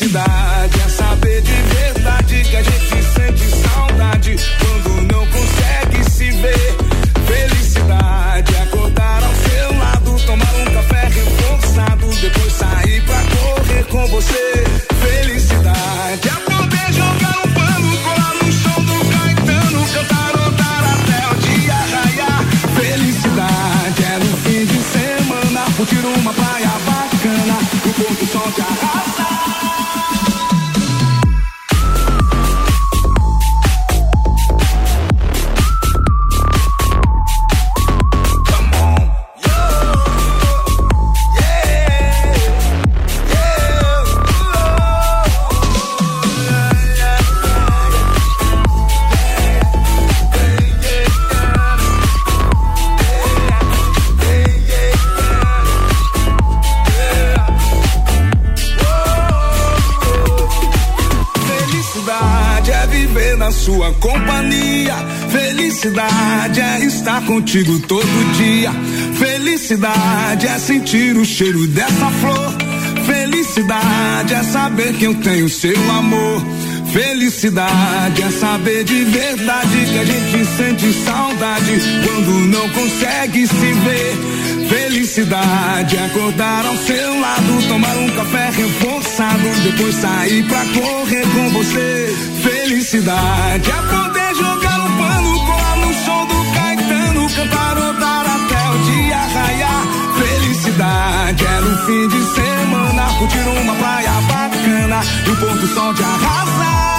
Felicidade contigo todo dia. Felicidade é sentir o cheiro dessa flor. Felicidade é saber que eu tenho seu amor. Felicidade é saber de verdade que a gente sente saudade quando não consegue se ver. Felicidade é acordar ao seu lado, tomar um café reforçado, depois sair pra correr com você. Felicidade é Felicidade é no fim de semana, curtir uma praia bacana e o pôr do sol te arrasar.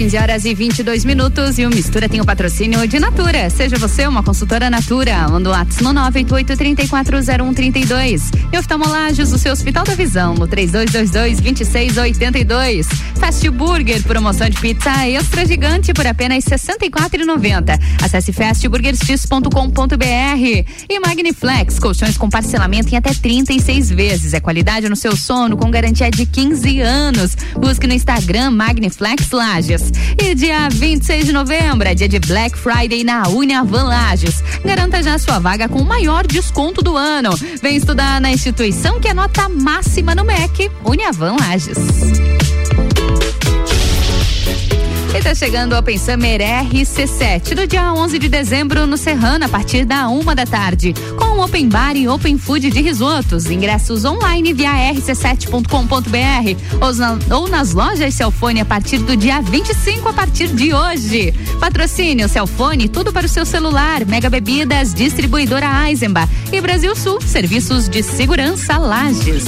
15 horas e 22 minutos. E o Mistura tem o patrocínio de Natura. Seja você uma consultora Natura. Manda o WhatsApp no 988-340132. E oftalmolagens do seu Hospital da Visão no 3222-2682. Fast Burger, promoção de pizza extra gigante por apenas R$ 64,90. Acesse fastburgerx.com.br. E Magniflex, colchões com parcelamento em até 36 vezes. É qualidade no seu sono com garantia de 15 anos. Busque no Instagram Magniflex Lages. E dia 26 de novembro é dia de Black Friday na Uniavan Lages. Garanta já sua vaga com o maior desconto do ano. Vem estudar na instituição que é nota máxima no MEC, Uniavan Lages. E tá chegando o Open Summer RC7 no dia 11 de dezembro no Serrano a partir da uma da tarde com Open Bar e Open Food de risotos. Ingressos online via rc7.com.br ou, na, ou nas lojas Celfone a partir do dia 25 a partir de hoje. Patrocínio Celfone, tudo para o seu celular. Mega Bebidas, distribuidora Eisenbach e Brasil Sul, serviços de segurança Lages.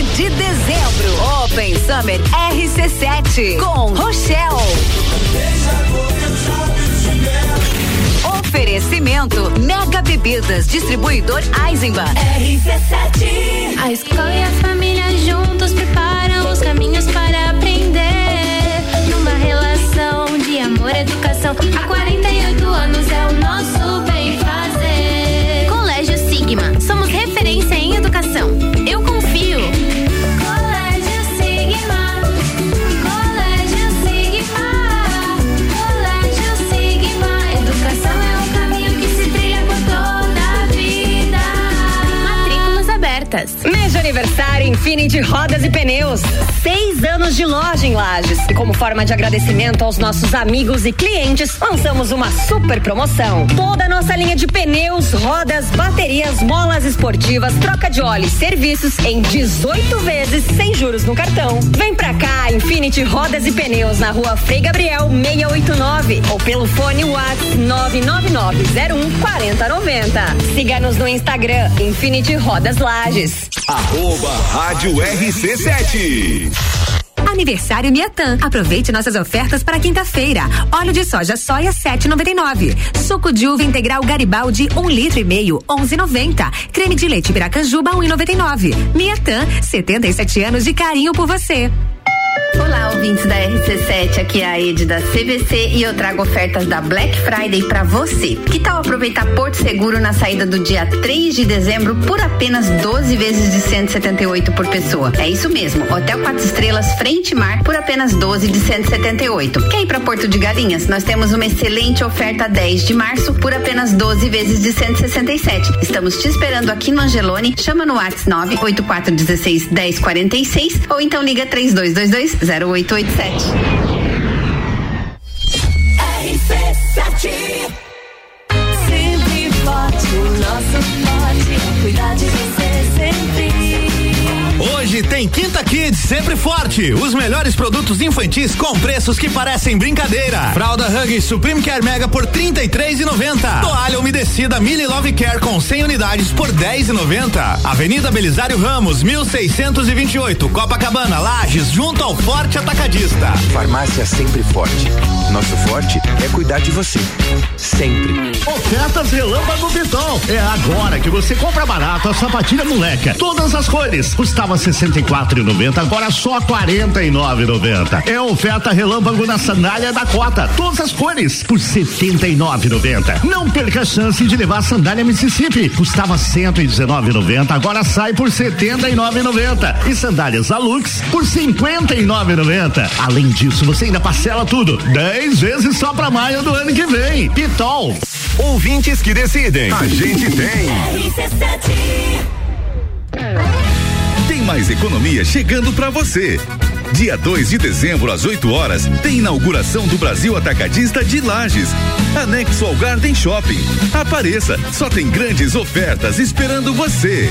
11 de dezembro, Open Summer RC7 com Rochelle. Oferecimento Mega Bebidas, distribuidor Eisenbahn. RC7 A escola e a família juntos preparam os caminhos para aprender. Numa relação de amor e educação. Há 48 anos é o nosso bem fazer. Colégio Sigma. Somos referência em educação. Matrículas abertas. Mês de aniversário Infinity Rodas e Pneus. Seis anos de loja em Lages. E como forma de agradecimento aos nossos amigos e clientes, lançamos uma super promoção. Toda a nossa linha de pneus, rodas, baterias, molas esportivas, troca de óleo e serviços em 18 vezes sem juros no cartão. Vem pra cá, Infinity Rodas e Pneus na rua Frei Gabriel 689 ou pelo fone WhatsApp 99901 4090. Siga-nos no Instagram Infinity Rodas Lages. Rádio RC7. Aniversário Miatan. Aproveite nossas ofertas para quinta-feira. Óleo de soja soia 7,99. Suco de uva integral Garibaldi um litro e meio 11,90. Creme de leite Piracanjuba 1,99. Miatan 77 anos de carinho por você. Olá, ouvintes da RC7, aqui é a Ed da CVC e eu trago ofertas da Black Friday pra você. Que tal aproveitar Porto Seguro na saída do dia 3 de dezembro por apenas 12 vezes de 178 por pessoa? É isso mesmo, Hotel 4 Estrelas Frente Mar por apenas 12 de 178. Quer ir pra Porto de Galinhas? Nós temos uma excelente oferta 10 de março por apenas 12 vezes de 167. Estamos te esperando aqui no Angelone. Chama no WhatsApp 98416 1046 ou então liga 3222 0887. RC7 Sempre forte, o nosso forte é cuidar de você sempre. Hoje tem Quinta Kids sempre forte. Os melhores produtos infantis com preços que parecem brincadeira. Fralda Hug Supreme Care Mega por R$ 33,90. Toalha umedecida Mili Love Care com 100 unidades por R$ 10,90. Avenida Belisário Ramos, 1628, Copacabana, Lages, junto ao Forte Atacadista. Farmácia sempre forte. Nosso forte é cuidar de você. Sempre. Ofertas Relâmpago Pitol. É agora que você compra barato a sapatilha moleca. Todas as cores. Custava R$ 64,90, agora só R$ 49,90. É oferta Relâmpago na sandália da Cota. Todas as cores por R$ 79,90. Não perca a chance de levar a sandália Mississippi. Custava R$ 119,90, agora sai por R$ 79,90. E sandálias Alux por R$ 59,90. Além disso, você ainda parcela tudo. 10 vezes só pra maio do ano que vem. Pitol. Ouvintes que decidem. A gente tem. Tem mais economia chegando pra você. Dia 2 de dezembro, às 8 horas, tem inauguração do Brasil Atacadista de Lages. Anexo ao Garden Shopping. Apareça, só tem grandes ofertas esperando você.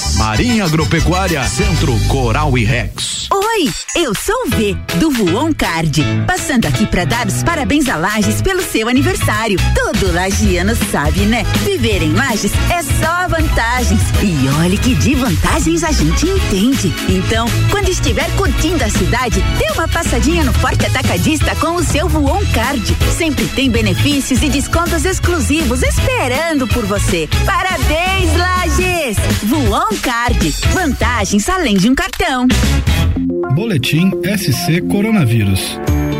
Marinha Agropecuária, Centro Coral e Rex. Oi, eu sou o V, do Voon Card. Passando aqui para dar os parabéns a Lages pelo seu aniversário. Todo lagiano sabe, né? Viver em Lages é só vantagens. E olhe que de vantagens a gente entende. Então, quando estiver curtindo a cidade, dê uma passadinha no Forte Atacadista com o seu Voon Card. Sempre tem benefícios e descontos exclusivos esperando por você. Parabéns, Lages! Voon Card. Vantagens além de um cartão. Boletim SC Coronavírus.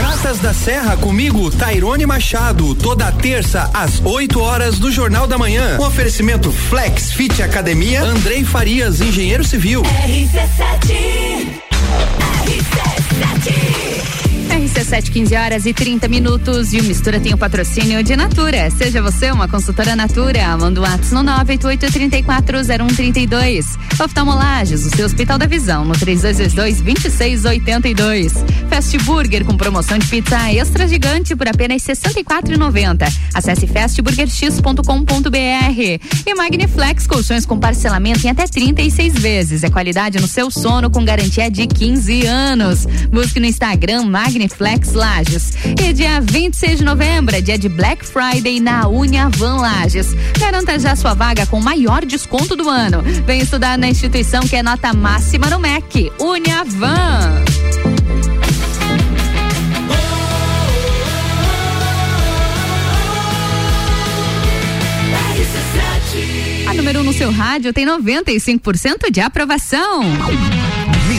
Praças da Serra comigo, Tairone Machado, toda terça às 8 horas do Jornal da Manhã. Um oferecimento Flex Fit Academia, Andrei Farias, engenheiro civil. RC7 RC7 RC7, 15 horas e 30 minutos. E o Mistura tem o patrocínio de Natura. Seja você uma consultora Natura. Manda o um WhatsApp no 988-340132. Oftalmolages, o seu Hospital da Visão, no 3222-2682. Fast Burger com promoção de pizza extra gigante por apenas R$ 64,90. Acesse fastburgerx.com.br. E Magniflex, colchões com parcelamento em até 36 vezes. É qualidade no seu sono com garantia de 15 anos. Busque no Instagram Magniflex Flex Lages. E dia 26 de novembro é dia de Black Friday na Uniavan Lages. Garanta já sua vaga com o maior desconto do ano. Vem estudar na instituição que é nota máxima no MEC. Uniavan. A número 1 um no seu rádio tem 95% de aprovação.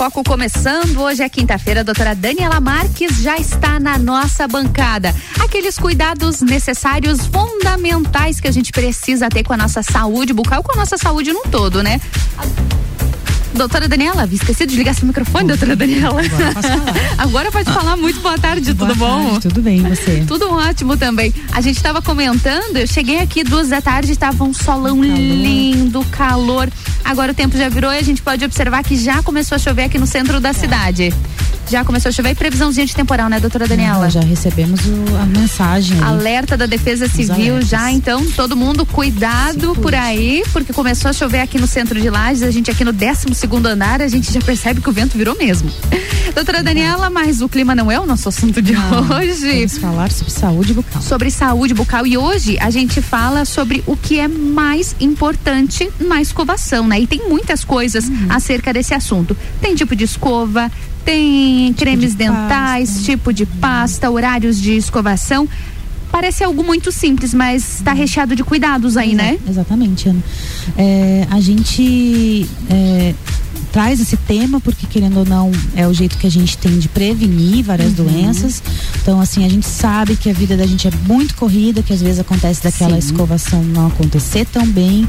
Foco começando. Hoje é quinta-feira. A doutora Daniela Marques já está na nossa bancada. Aqueles cuidados necessários, fundamentais que a gente precisa ter com a nossa saúde bucal, com a nossa saúde num todo, né? Doutora Daniela, esqueci de ligar seu microfone, doutora Daniela. Agora, Agora pode falar muito boa tarde, boa tudo bom? Tarde, tudo bem, você? Tudo ótimo também. A gente estava comentando, eu cheguei aqui duas da tarde, estava um solão calor. lindo, calor. Agora o tempo já virou e a gente pode observar que já começou a chover aqui no centro da cidade. Já começou a chover e previsãozinha de temporal, né, doutora Daniela? já recebemos o, a mensagem. Aí. Alerta da Defesa Civil já, então todo mundo cuidado por aí, porque começou a chover aqui no centro de Lages, a gente aqui no 12 segundo andar, a gente já percebe que o vento virou mesmo. Doutora Daniela, mas o clima não é o nosso assunto de não, hoje. Vamos falar sobre saúde bucal. Sobre saúde bucal e hoje a gente fala sobre o que é mais importante na escovação, né? E tem muitas coisas uhum. acerca desse assunto. Tem tipo de escova, tem tipo cremes de dentais, pasta. tipo de pasta, horários de escovação. Parece algo muito simples, mas está recheado de cuidados aí, Exa né? Exatamente, Ana. É, a gente é, traz esse tema porque querendo ou não é o jeito que a gente tem de prevenir várias uhum. doenças. Então assim a gente sabe que a vida da gente é muito corrida, que às vezes acontece daquela Sim. escovação não acontecer tão bem.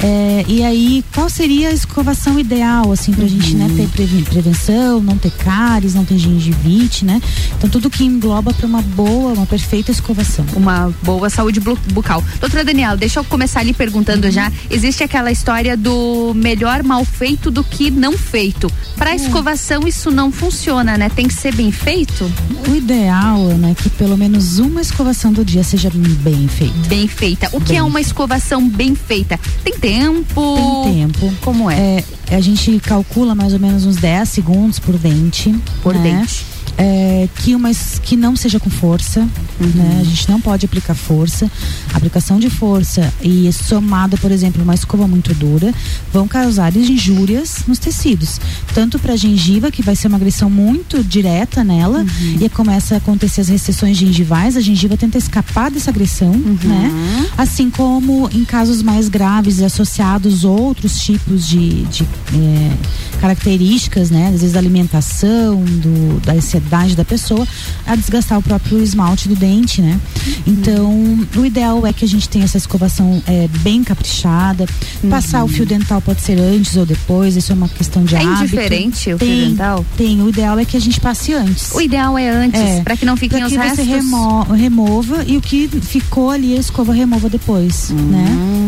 É, e aí qual seria a escovação ideal assim para a uhum. gente né, ter prevenção, não ter cáries, não ter gengivite, né? Então tudo que engloba para uma boa, uma perfeita escovação. Uma boa saúde bucal. Doutora Daniela, deixa eu começar ali perguntando uhum. já. Existe aquela história do melhor mal feito do que não feito. Para é. escovação isso não funciona, né? Tem que ser bem feito. O ideal, né, que pelo menos uma escovação do dia seja bem feita. Bem feita. O bem que é uma escovação bem feita? Tem tempo? Tem tempo. Como é? é a gente calcula mais ou menos uns 10 segundos por dente. Por né? dente é, que, uma, que não seja com força, uhum. né? A gente não pode aplicar força. A aplicação de força e somada, por exemplo, uma escova muito dura, vão causar injúrias nos tecidos. Tanto para a gengiva, que vai ser uma agressão muito direta nela, uhum. e começa a acontecer as recessões gengivais, a gengiva tenta escapar dessa agressão, uhum. né? Assim como em casos mais graves e associados outros tipos de, de é, características, né? Às vezes da alimentação, do, da ansiedade da pessoa, a desgastar o próprio esmalte do dente, né? Então, o ideal é que a gente tenha essa escovação é, bem caprichada. Uhum. Passar o fio dental pode ser antes ou depois, isso é uma questão de é hábito. É indiferente o tem, fio dental? Tem, o ideal é que a gente passe antes. O ideal é antes, é, para que não fiquem os que restos. você remo remova e o que ficou ali a escova remova depois, uhum. né?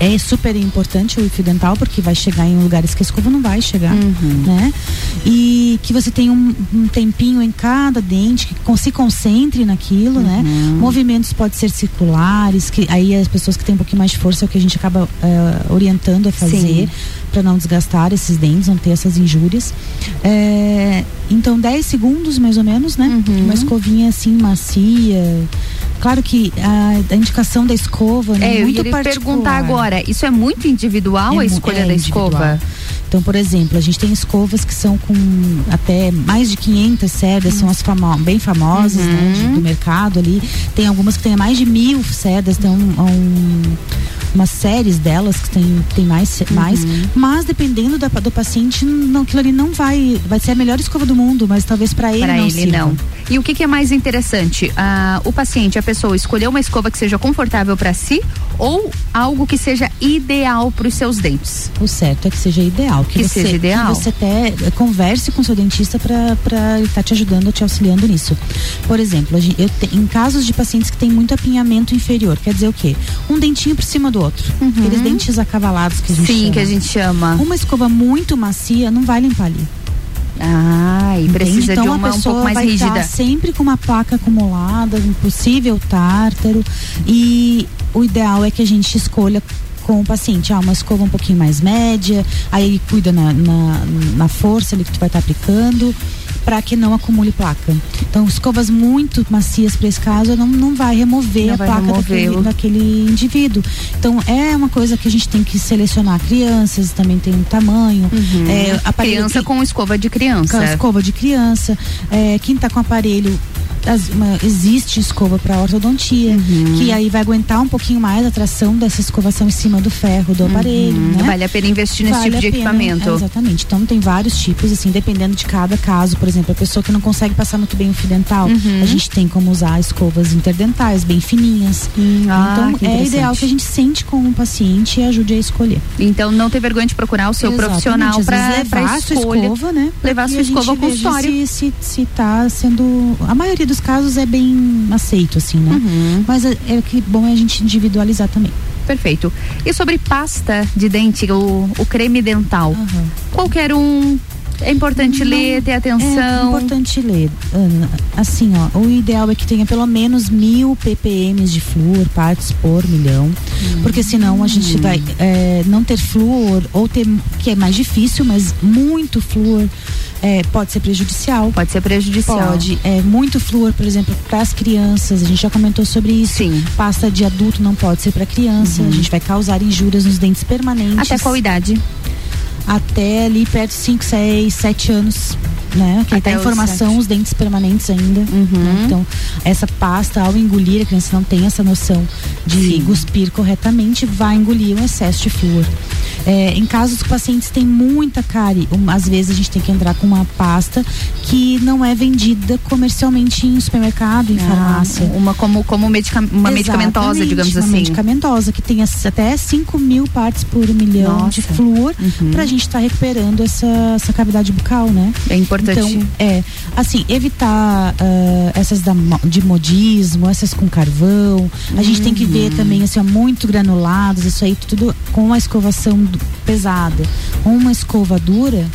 É super importante o fio dental porque vai chegar em lugares que a escova não vai chegar, uhum. né? E que você tenha um, um, tempinho em cada dente, que se concentre naquilo, né? uhum. né? Movimentos podem ser circulares, que aí as pessoas que têm um pouquinho mais de força é o que a gente acaba uh, orientando a fazer para não desgastar esses dentes, não ter essas injúrias. É, então 10 segundos mais ou menos, né? Uhum. Uma escovinha assim macia Claro que a, a indicação da escova né, é, muito eu particular. perguntar agora, isso é muito individual é, a escolha é da escova? Então, por exemplo, a gente tem escovas que são com até mais de 500 cerdas, uhum. são as famo bem famosas uhum. né, do mercado ali. Tem algumas que têm mais de mil cerdas, tem um, um umas séries delas que tem, tem mais, uhum. mais mas dependendo da, do paciente, não, aquilo ali não vai, vai ser a melhor escova do mundo, mas talvez para ele pra não ele não. E o que, que é mais interessante? Ah, o paciente, a pessoa escolher uma escova que seja confortável para si ou algo que seja ideal para os seus dentes? O certo é que seja ideal, que, que você, seja ideal. Que você até converse com seu dentista para ele estar tá te ajudando, te auxiliando nisso. Por exemplo, eu te, em casos de pacientes que têm muito apinhamento inferior, quer dizer o quê? Um dentinho por cima do outro. Uhum. Aqueles dentes acavalados que a gente Sim, chama. que a gente chama. Uma escova muito macia não vai limpar ali. Ah, e precisa então, de uma a pessoa um pouco mais vai rígida. sempre com uma placa acumulada, um possível tártaro. E o ideal é que a gente escolha com o paciente, ah, uma escova um pouquinho mais média, aí cuida na, na, na força ali que tu vai estar tá aplicando para que não acumule placa. Então, escovas muito macias para esse caso não, não vai remover não a vai placa daquele, daquele indivíduo. Então, é uma coisa que a gente tem que selecionar. Crianças também tem um tamanho. Uhum. É, criança que, com escova de criança. Com escova de criança. É, quem está com aparelho as- uma- existe escova para ortodontia, Uhum. que aí vai aguentar um pouquinho mais a tração dessa escovação em cima do ferro do aparelho. Uhum. Né? Vale a pena investir nesse tipo a de pena, equipamento. é, exatamente. Então tem vários tipos, assim, dependendo de cada caso. Por exemplo, a pessoa que não consegue passar muito bem o fio dental, Uhum. a gente tem como usar escovas interdentais, bem fininhas. ah, que então é ideal que a gente sente com o paciente e ajude a escolher. Então não ter vergonha de procurar o seu Exatamente. profissional para levar a sua escova, né? Levar Pra sua escova ao consultório. Se, se, se tá sendo. A maioria dos casos é bem aceito, assim, né? Uhum. Mas é, é que bom é a gente individualizar também. Perfeito. E sobre pasta de dente, o, o creme dental? Qualquer um. É importante ler, ter É atenção. importante ler. Assim, ó, o ideal é que tenha pelo menos mil ppm de flúor, partes por milhão. Porque senão a gente vai é, não ter flúor, ou ter, que é mais difícil, mas muito flúor. é, pode ser prejudicial. Pode ser prejudicial. Pode. É, muito flúor, por exemplo, para as crianças. A gente já comentou sobre isso. Sim. Pasta de adulto não pode ser para criança. Uhum. A gente vai causar injúrias nos dentes permanentes. Até qual idade? Até ali perto de 5, 6, 7 anos. Né? Que Até tá em formação os dentes permanentes ainda. Uhum. né? Então, essa pasta, ao engolir, a criança não tem essa noção de cuspir corretamente, vai engolir um excesso de flúor. É, em casos que pacientes têm muita cárie, um, às vezes a gente tem que entrar com uma pasta que não é vendida comercialmente em supermercado, em Ah, farmácia. Uma como, como medica, uma medicamentosa, digamos uma assim. medicamentosa, que tem até 5 mil partes por milhão de Nossa. flúor, Uhum. pra gente estar recuperando essa, essa cavidade bucal, né? É importante. Então, é, assim, evitar ah, essas da de modismo, essas com carvão. A gente tem que ver Uhum. também, assim, ó, muito granulados, isso aí tudo com uma escovação pesada. Uma escova dura,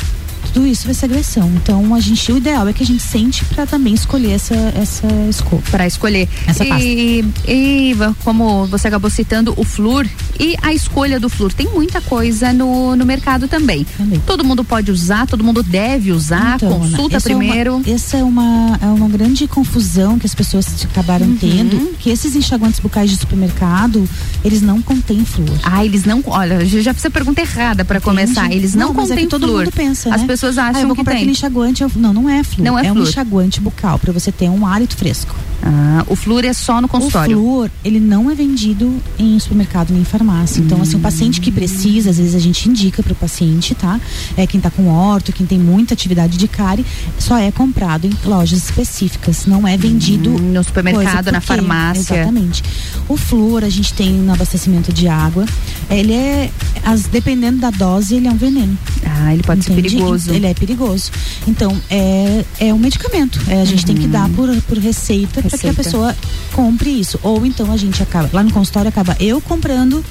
tudo isso vai ser agressão. Então, a gente, o ideal é que a gente sente pra também escolher essa, essa escova. Para escolher. Essa pasta. e, e como você acabou citando o flúor e a escolha do flúor. Tem muita coisa no, no mercado também. Todo mundo pode usar, todo mundo deve usar, Então, consulta essa é uma- primeiro. essa é uma, é uma grande confusão que as pessoas acabaram Uhum. tendo, que esses enxaguantes bucais de supermercado, eles não contêm flúor. Ah, eles não. Olha, já fiz a pergunta errada para começar. Eles não, mas é contêm que todo flúor. mundo pensa, As né? Pessoas Ah, acham eu vou que comprar tem. aquele enxaguante. eu- Não, não é flúor. Não é um flúor. enxaguante bucal para você ter um hálito fresco. Ah, o flúor é só no consultório. O flúor, ele não é vendido em supermercado nem em farmácia. Então, assim, o paciente que precisa, às vezes a gente indica para o paciente, tá? É quem tá com orto, quem tem muita atividade de cárie, só é comprado em lojas específicas. Não é vendido no supermercado, na farmácia. Exatamente. O flúor a gente tem no abastecimento de água. Ele é, as- dependendo da dose, ele é um veneno. Ah, ele pode ser Entende? perigoso. Ele é perigoso. Então, é, é um medicamento. É, a gente tem que dar por, por receita, para que a pessoa compre isso. Ou então a gente acaba, lá no consultório acaba eu comprando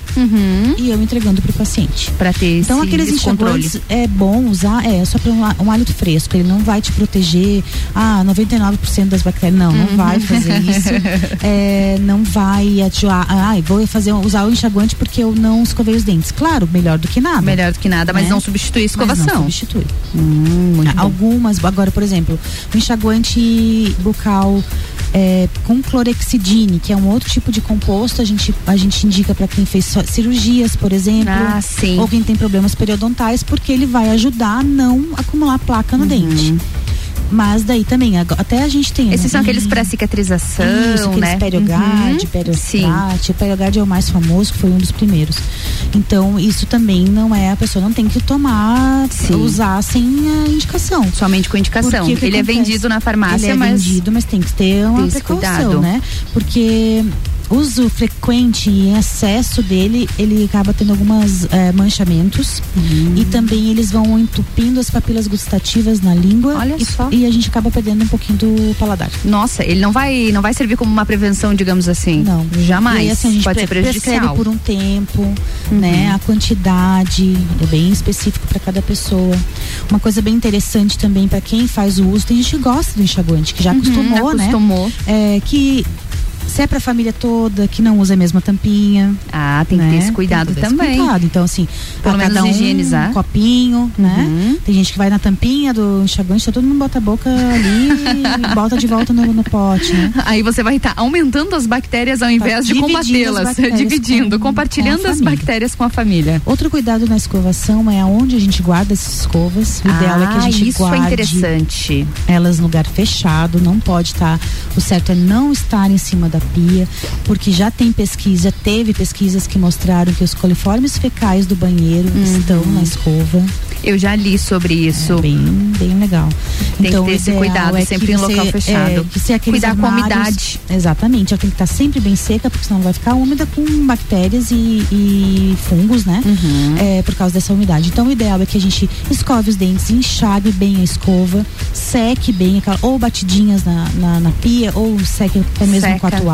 e eu entregando pro paciente. Para ter Então aqueles enxaguantes é bom usar, é só para um, um hálito fresco. Ele não vai te proteger, ah, 99% das bactérias. Não, não Uhum. vai fazer isso. É, não vai ativar, ah, vou fazer, usar o enxaguante porque eu não escovei os dentes. Claro, melhor do que nada. Melhor do que nada, mas né? não substitui a Mas escovação. não substitui. Hum, muito bom. Algumas, agora, por exemplo, o enxaguante bucal é, com clorexidine, que é um outro tipo de composto, a gente, a gente indica para quem fez cirurgias, por exemplo, Ah, sim. ou quem tem problemas periodontais, porque ele vai ajudar a não acumular placa Uhum. no dente. Mas daí também, até a gente tem. Esses são um- aqueles para cicatrização, isso, aqueles né? Periogard, Uhum. Periostrate. O Periogard é o mais famoso, foi um dos primeiros. Então, isso também não é, a pessoa não tem que tomar, usar sem a indicação. Somente com indicação. Porque Ele é acontece? vendido na farmácia, Ele é mas- vendido, mas tem que ter uma Tem precaução, cuidado. né? Porque uso frequente e em excesso dele, ele acaba tendo alguns manchamentos Uhum. e também eles vão entupindo as papilas gustativas na língua Olha e, só. e a gente acaba perdendo um pouquinho do paladar. Nossa, ele não vai, não vai servir como uma prevenção, digamos assim. Não. Jamais. E assim, a gente Pode ser prejudicial. por um tempo, Uhum. né? A quantidade é bem específico para cada pessoa. Uma coisa bem interessante também para quem faz o uso, tem gente que gosta do enxaguante, que já Uhum, acostumou, né? acostumou. É que Se é pra família toda, que não usa a mesma tampinha. Ah, tem que ter esse cuidado ter esse também. cuidado. Então, assim, Pelo menos cada um higienizar. um copinho, né? Uhum. Tem gente que vai na tampinha do enxaguante, tá todo mundo bota a boca ali e bota de volta no, no pote, né? Aí você vai estar aumentando as bactérias ao invés de Tá as combatê-las, dividindo, com- compartilhando com as bactérias com a família. Outro cuidado na escovação é aonde a gente guarda essas escovas. O ideal é que a Ah, gente isso é guarde interessante. elas no lugar fechado, não pode estar. o certo é não estar em cima da pia, porque já tem pesquisa, teve pesquisas que mostraram que os coliformes fecais do banheiro Uhum. estão na escova. Eu já li sobre isso. É bem, bem legal. Tem então, que ter esse cuidado, é sempre em você- local fechado. É, se aqueles Cuidar com a armários- umidade. Exatamente, ela tem que estar sempre bem seca, porque senão vai ficar úmida com bactérias e, e fungos, né? Uhum. É, por causa dessa umidade. Então, o ideal é que a gente escove os dentes, enxague bem a escova, seque bem, aquela, ou batidinhas na, na, na pia, ou seque até mesmo Seca. com a toalha.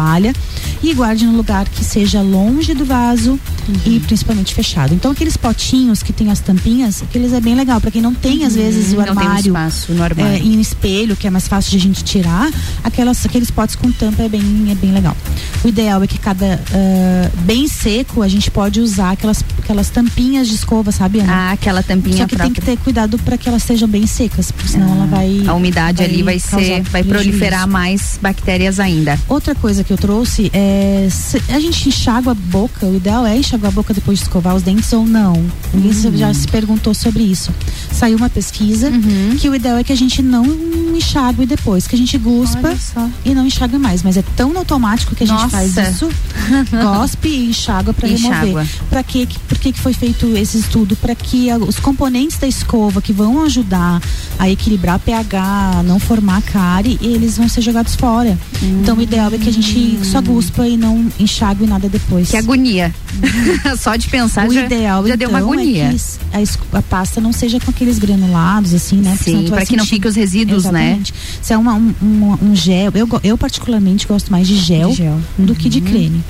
E guarde no lugar que seja longe do vaso e principalmente fechado. Então, aqueles potinhos que tem as tampinhas, aqueles é bem legal. Para quem não tem, às vezes, o Uhum. Não tem um armário. espaço no armário. é, em espelho, que é mais fácil de a gente tirar, aquelas, aqueles potes com tampa é bem, é bem legal. O ideal é que cada ah, bem seco a gente pode usar aquelas, aquelas tampinhas de escova, sabe? Ana? Ah, aquela tampinha Só que tem que ter cuidado para que elas sejam bem secas, porque senão ela vai. A umidade ali vai ser, vai proliferar mais bactérias ainda. Outra coisa que eu trouxe é se a gente enxágua a boca, o ideal é enxaguar a boca depois de escovar os dentes ou não. Ninguém Uhum. já se perguntou sobre isso. Saiu uma pesquisa Uhum. que o ideal é que a gente não enxague depois, que a gente guspa e não enxaga mais. Mas é tão automático que a gente Nossa. faz isso, gospe e enxágua para remover. Para que, por que foi feito esse estudo? Para que os componentes da escova que vão ajudar a equilibrar pH, não formar cárie, eles vão ser jogados fora. Então o ideal é que a gente só guspa e não enxague nada depois. Que agonia. Só de pensar o já, ideal já deu uma então, agonia. É que a, a pasta não seja com aqueles granulados, assim, né? Sim, pra que não fique os resíduos, né? Exatamente. Se é uma, um, um, um gel, eu, eu particularmente gosto mais de gel, De gel. do que de creme.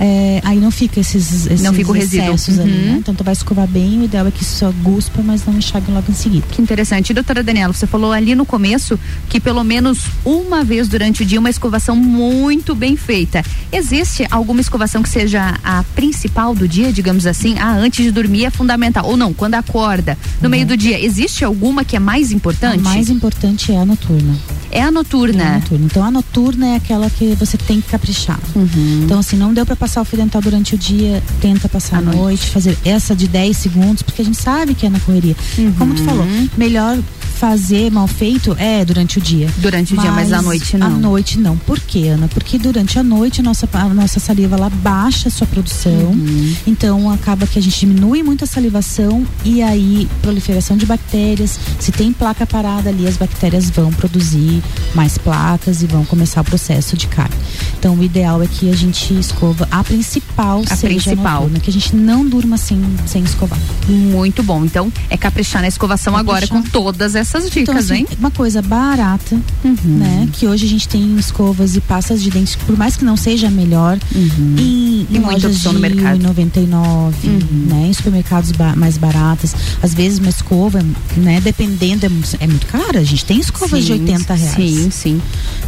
É, aí não fica esses, esses Não fica o resíduo. excessos ali, Uhum. né? Então tu vai escovar bem, o ideal é que só guspa, mas não enxague logo em seguida. Que interessante. E, doutora Daniela, você falou ali no começo que pelo menos uma vez durante o dia uma escovação muito bem feita. Existe alguma escovação que seja a principal do dia, digamos assim? Ah, antes de dormir é fundamental. Ou não, quando acorda, no meio do dia, existe alguma que é mais importante? A mais importante é a noturna. É a noturna. É a noturna. Então a noturna é aquela que você tem que caprichar. Uhum. Então, assim, não deu pra passar o fio dental durante o dia, tenta passar à noite. fazer essa de 10 segundos, porque a gente sabe que é na correria. Como tu falou, melhor fazer mal feito é durante o dia. Durante o dia, mas à noite não. À noite não. Por quê, Ana? Porque durante a noite a nossa, a nossa saliva ela baixa a sua produção. Uhum. Então acaba que a gente diminui muito a salivação e aí proliferação de bactérias. Se tem placa parada ali, as bactérias vão produzir mais placas e vão começar o processo de cárie. Então o ideal é que a gente escova a principal A seja principal. noturna, que a gente não durma sem, sem escovar. Muito bom. Então, é caprichar na escovação agora com todas essas dicas, Então, assim, hein? Uhum. uma coisa barata, né? Que hoje a gente tem escovas e pastas de dentes, por mais que não seja a melhor, em, Tem em muita lojas opção de no mercado. Uhum. 99, né? Em supermercados ba- mais baratas. Às vezes uma escova, né? Dependendo, é, é muito cara. A gente tem escovas de Sim, 80 reais. Sim, sim.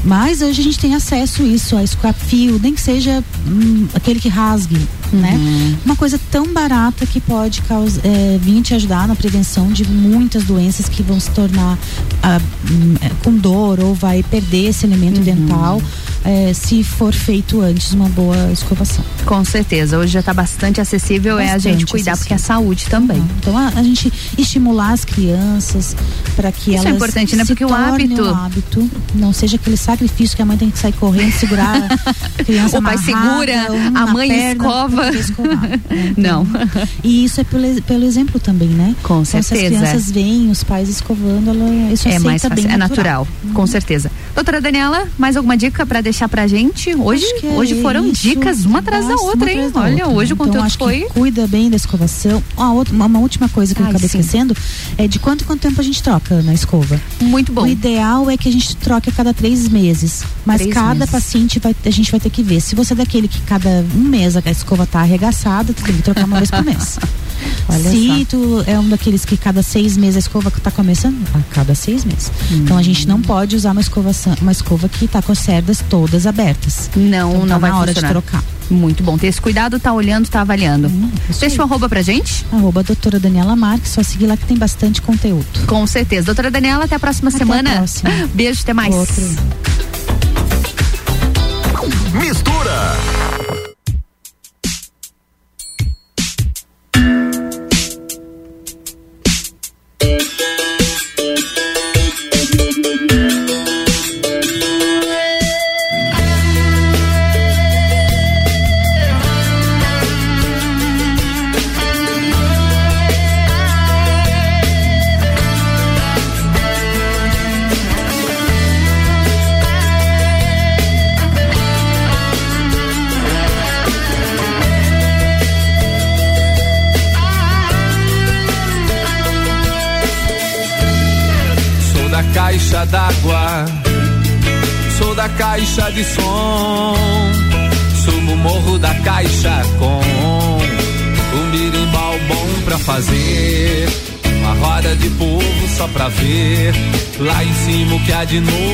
Mas hoje a gente tem acesso a isso, a escovar fio, nem que seja hum, aquele que rasgue, né? Uhum. Uma coisa tão barata que pode caus- é, vir te ajudar na prevenção de muitas doenças que vão se tornar ah, hum, é, com dor ou vai perder esse Uhum. elemento dental é, se for feito antes uma boa escovação. Com certeza. Hoje já está bastante acessível, é a Bastante gente cuidar, porque é saúde também. Então a, a gente estimular as crianças para que Isso é elas importante, né? Porque o hábito- um hábito, não seja aquele sacrifício que a mãe tem que sair correndo, segurar a criança O pai amarrada, segura, um a mãe perna, escova. escovar, né? Não. E isso é pelo, pelo exemplo também, né? Com Então, se as certeza. crianças veem os pais escovando, ela, isso É mais fácil, é natural, com certeza. Doutora Daniela, mais alguma dica para deixar pra gente? Hoje, é hoje foram isso. dicas uma atrás da Nossa, outra, uma hein? da Olha, outra. hoje o Então, conteúdo que foi cuida bem da escovação. Uma, outra- uma- última coisa que eu Ai, acabei sim. esquecendo é de quanto quanto tempo a gente troca na escova. Muito bom. O ideal é que a gente troque a cada três meses. Mas Três cada meses. paciente vai, a gente vai ter que ver. Se você é daquele que cada um mês a escova tá arregaçada, tu tem que trocar uma vez por mês. Olha Se tu é um daqueles que cada seis meses a escova tá começando, a cada seis meses. Então a gente não pode usar uma escova, uma escova que tá com as cerdas todas abertas. Não, então, não tá vai na hora funcionar. de trocar. Muito bom. Ter esse cuidado, tá olhando, tá avaliando. Deixa o arroba pra gente. Arroba doutora Daniela Marques, só seguir lá que tem bastante conteúdo. Com certeza. Doutora Daniela, até a próxima Até semana. a próxima. Beijo, até mais. Mistura. Cima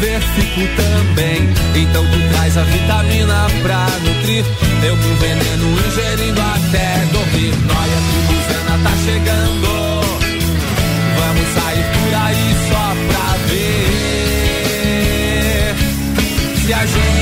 Perdido não te ver, fico também. Então tu traz a vitamina pra nutrir. Eu me enveneno ingerindo até dormir. Noia Tribuzana tá chegando. Vamos sair por aí só pra ver. Se a gente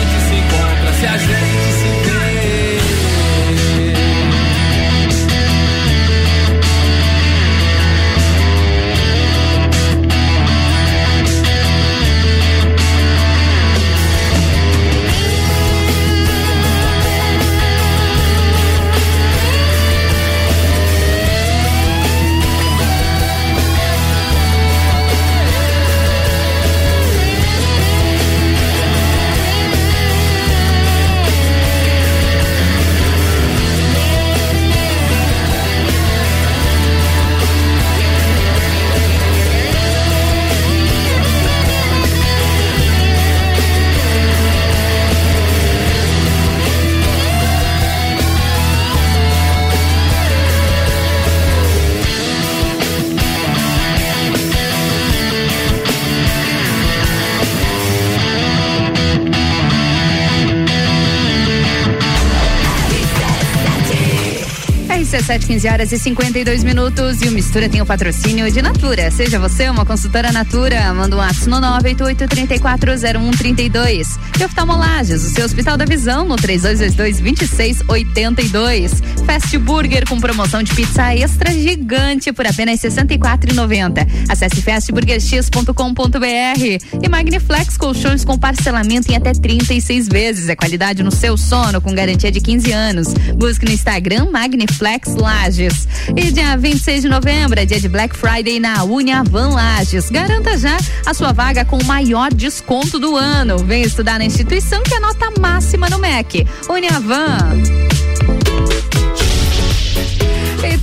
RC7, 15 horas e 52 minutos. E o Mistura tem o patrocínio de Natura. Seja você uma consultora Natura, manda um ato no 988-340132. E oftalmolages, o seu Hospital da Visão, no 3222-2682. Fast Burger com promoção de pizza extra gigante por apenas R$ 64,90. Acesse fastburgerx.com.br. E Magniflex Colchões com parcelamento em até 36 vezes. É qualidade no seu sono com garantia de 15 anos. Busque no Instagram Magniflex Lages. E dia 26 de novembro é dia de Black Friday na Uniavan Lages. Garanta já a sua vaga com o maior desconto do ano. Vem estudar na instituição que é nota máxima no MEC. Uniavan.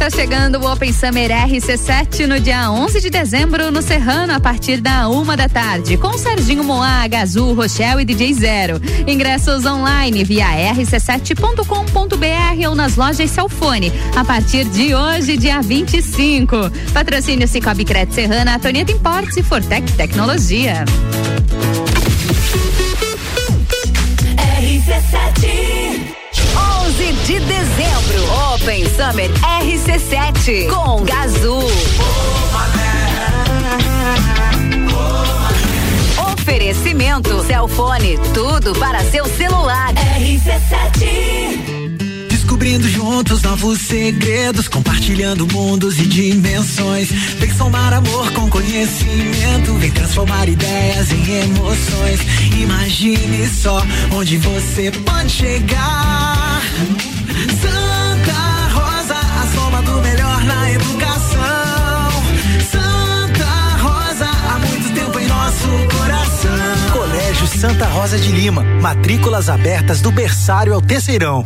E tá chegando o Open Summer RC7 no dia 11 de dezembro no Serrano a partir da uma da tarde com Serginho Moá, Gazul, Rochelle e DJ Zero. Ingressos online via rc7.com.br ou nas lojas Celfone a partir de hoje, dia 25. Patrocínio Cicobi Cred Serrana, Antonieta Importes e Fortec Tecnologia. RC7 11 de dezembro, Open Summer RC7 com Gazul. Oferecimento Celfone, tudo para seu celular. RC7 Descobrindo juntos novos segredos, compartilhando mundos e dimensões. Vem somar amor com conhecimento, vem transformar ideias em emoções. Imagine só onde você pode chegar. Santa Rosa, a soma do melhor na educação. Santa Rosa, há muito tempo em nosso coração. Colégio Santa Rosa de Lima, matrículas abertas do berçário ao terceirão.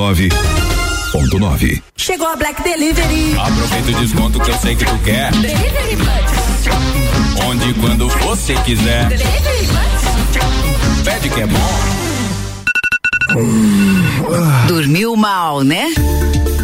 89.9. Chegou a Black Delivery. Aproveita o desconto que eu sei que tu quer. Delivery Bucks. Onde e quando você quiser. Delivery. Pede que é bom. Dormiu mal, né?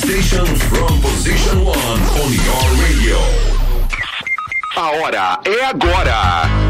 The station from position one on your radio. A hora é agora.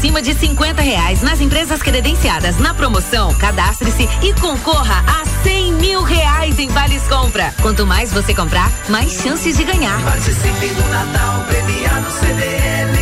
Acima de 50 reais nas empresas credenciadas na promoção. Cadastre-se e concorra a 100 mil reais em vales compra. Quanto mais você comprar, mais chances de ganhar. Participe do Natal premiado CDL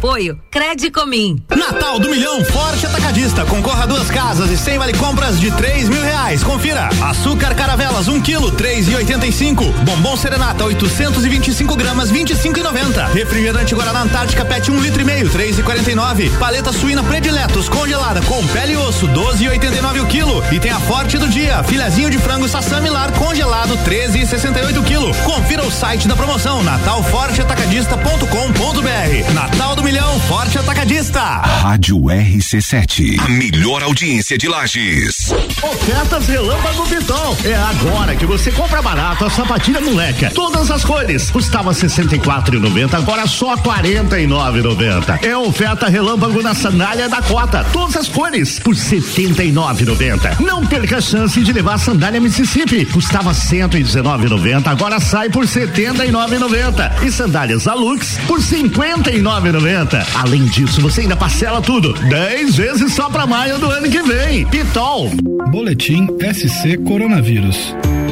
Apoio Credicomim. Natal do Milhão Forte Atacadista. Concorra a duas casas e 100 vale compras de 3 mil reais. Confira. Açúcar Caravelas 1 um quilo, 3,85. Bombom Serenata 825 gramas, 25,90. Refrigerante Guaraná Antártica PET 1 um litro e meio, 3,49. Paleta suína Prediletos congelada com pele e osso, 12,89 o quilo. E tem a Forte do dia, filezinho de frango Sassamilar congelado, 13,68 quilo. Confira o site da promoção natalforteatacadista.com.br. Natal do Milhão milhão, forte atacadista. Rádio RC7. A melhor audiência de Lages. Ofertas Relâmpago Pitol. É agora que você compra barato a sapatilha moleca. Todas as cores. Custava 64,90, agora só 49,90. É oferta Relâmpago na sandália da Cota. Todas as cores por 79,90. Não perca a chance de levar a sandália Mississippi. Custava 119,90, agora sai por 79,90. E sandálias Alux por 59,90. Além disso, você ainda parcela tudo 10 vezes só para maio do ano que vem. Pitol. Boletim SC Coronavírus.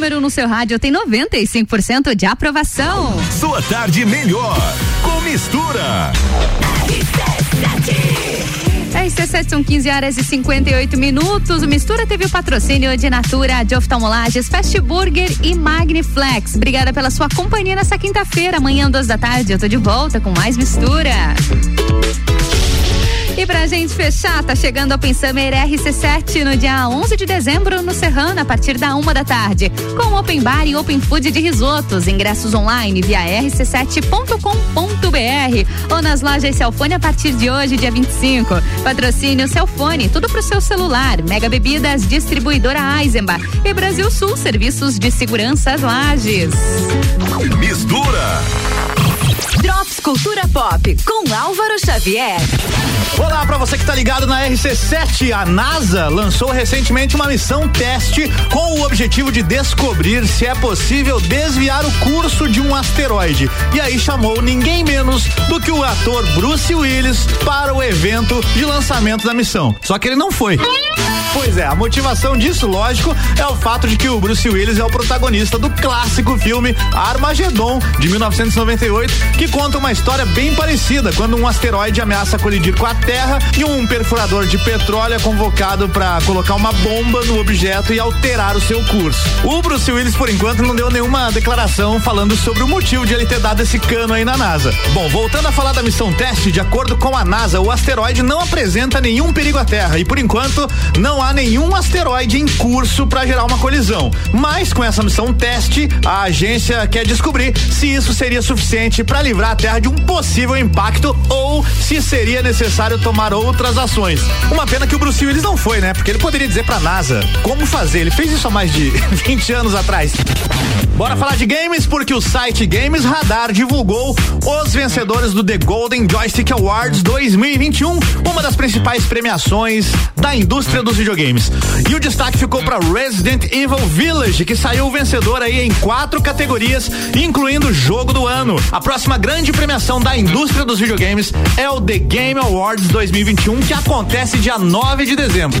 Número 1 um no seu rádio tem 95% de aprovação. Sua tarde melhor. Com mistura. RC7 são 15 horas e 58 minutos. O Mistura teve o patrocínio de Natura, de Oftalmolages, Fast Burger e Magniflex. Obrigada pela sua companhia nessa quinta-feira. Amanhã, duas da tarde, eu tô de volta com mais Mistura. E pra gente fechar, tá chegando a Pensamer RC7 no dia 11 de dezembro no Serrano, a partir da uma da tarde, com Open Bar e Open Food de risotos. Ingressos online via rc7.com.br ou nas lojas Celfone a partir de hoje, dia 25. Patrocínio Celfone, tudo pro seu celular. Mega Bebidas, distribuidora Eisenbach e Brasil Sul, serviços de segurança Lages. Mistura. Drops Cultura Pop com Álvaro Xavier. Olá para você que tá ligado na RC7. A NASA lançou recentemente uma missão teste com o objetivo de descobrir se é possível desviar o curso de um asteroide. E aí chamou ninguém menos do que o ator Bruce Willis para o evento de lançamento da missão. Só que ele não foi. Pois é, a motivação disso, lógico, é o fato de que o Bruce Willis é o protagonista do clássico filme Armagedon, de 1998, que conta uma história bem parecida, quando um asteroide ameaça colidir com a Terra e um perfurador de petróleo é convocado para colocar uma bomba no objeto e alterar o seu curso. O Bruce Willis, por enquanto, não deu nenhuma declaração falando sobre o motivo de ele ter dado esse cano aí na NASA. Bom, voltando a falar da missão teste, de acordo com a NASA, o asteroide não apresenta nenhum perigo à Terra e, por enquanto, não há nenhum asteroide em curso para gerar uma colisão. Mas com essa missão teste, a agência quer descobrir se isso seria suficiente para livrar a Terra de um possível impacto ou se seria necessário tomar outras ações. Uma pena que o Bruce Willis não foi, né? Porque ele poderia dizer pra NASA como fazer. Ele fez isso há mais de 20 anos atrás. Bora falar de games porque o site Games Radar divulgou os vencedores do The Golden Joystick Awards 2021, uma das principais premiações da indústria dos videogames. E o destaque ficou para Resident Evil Village, que saiu vencedor aí em quatro categorias, incluindo jogo do ano. A próxima grande premiação da indústria dos videogames é o The Game Awards 2021, que acontece dia 9 de dezembro.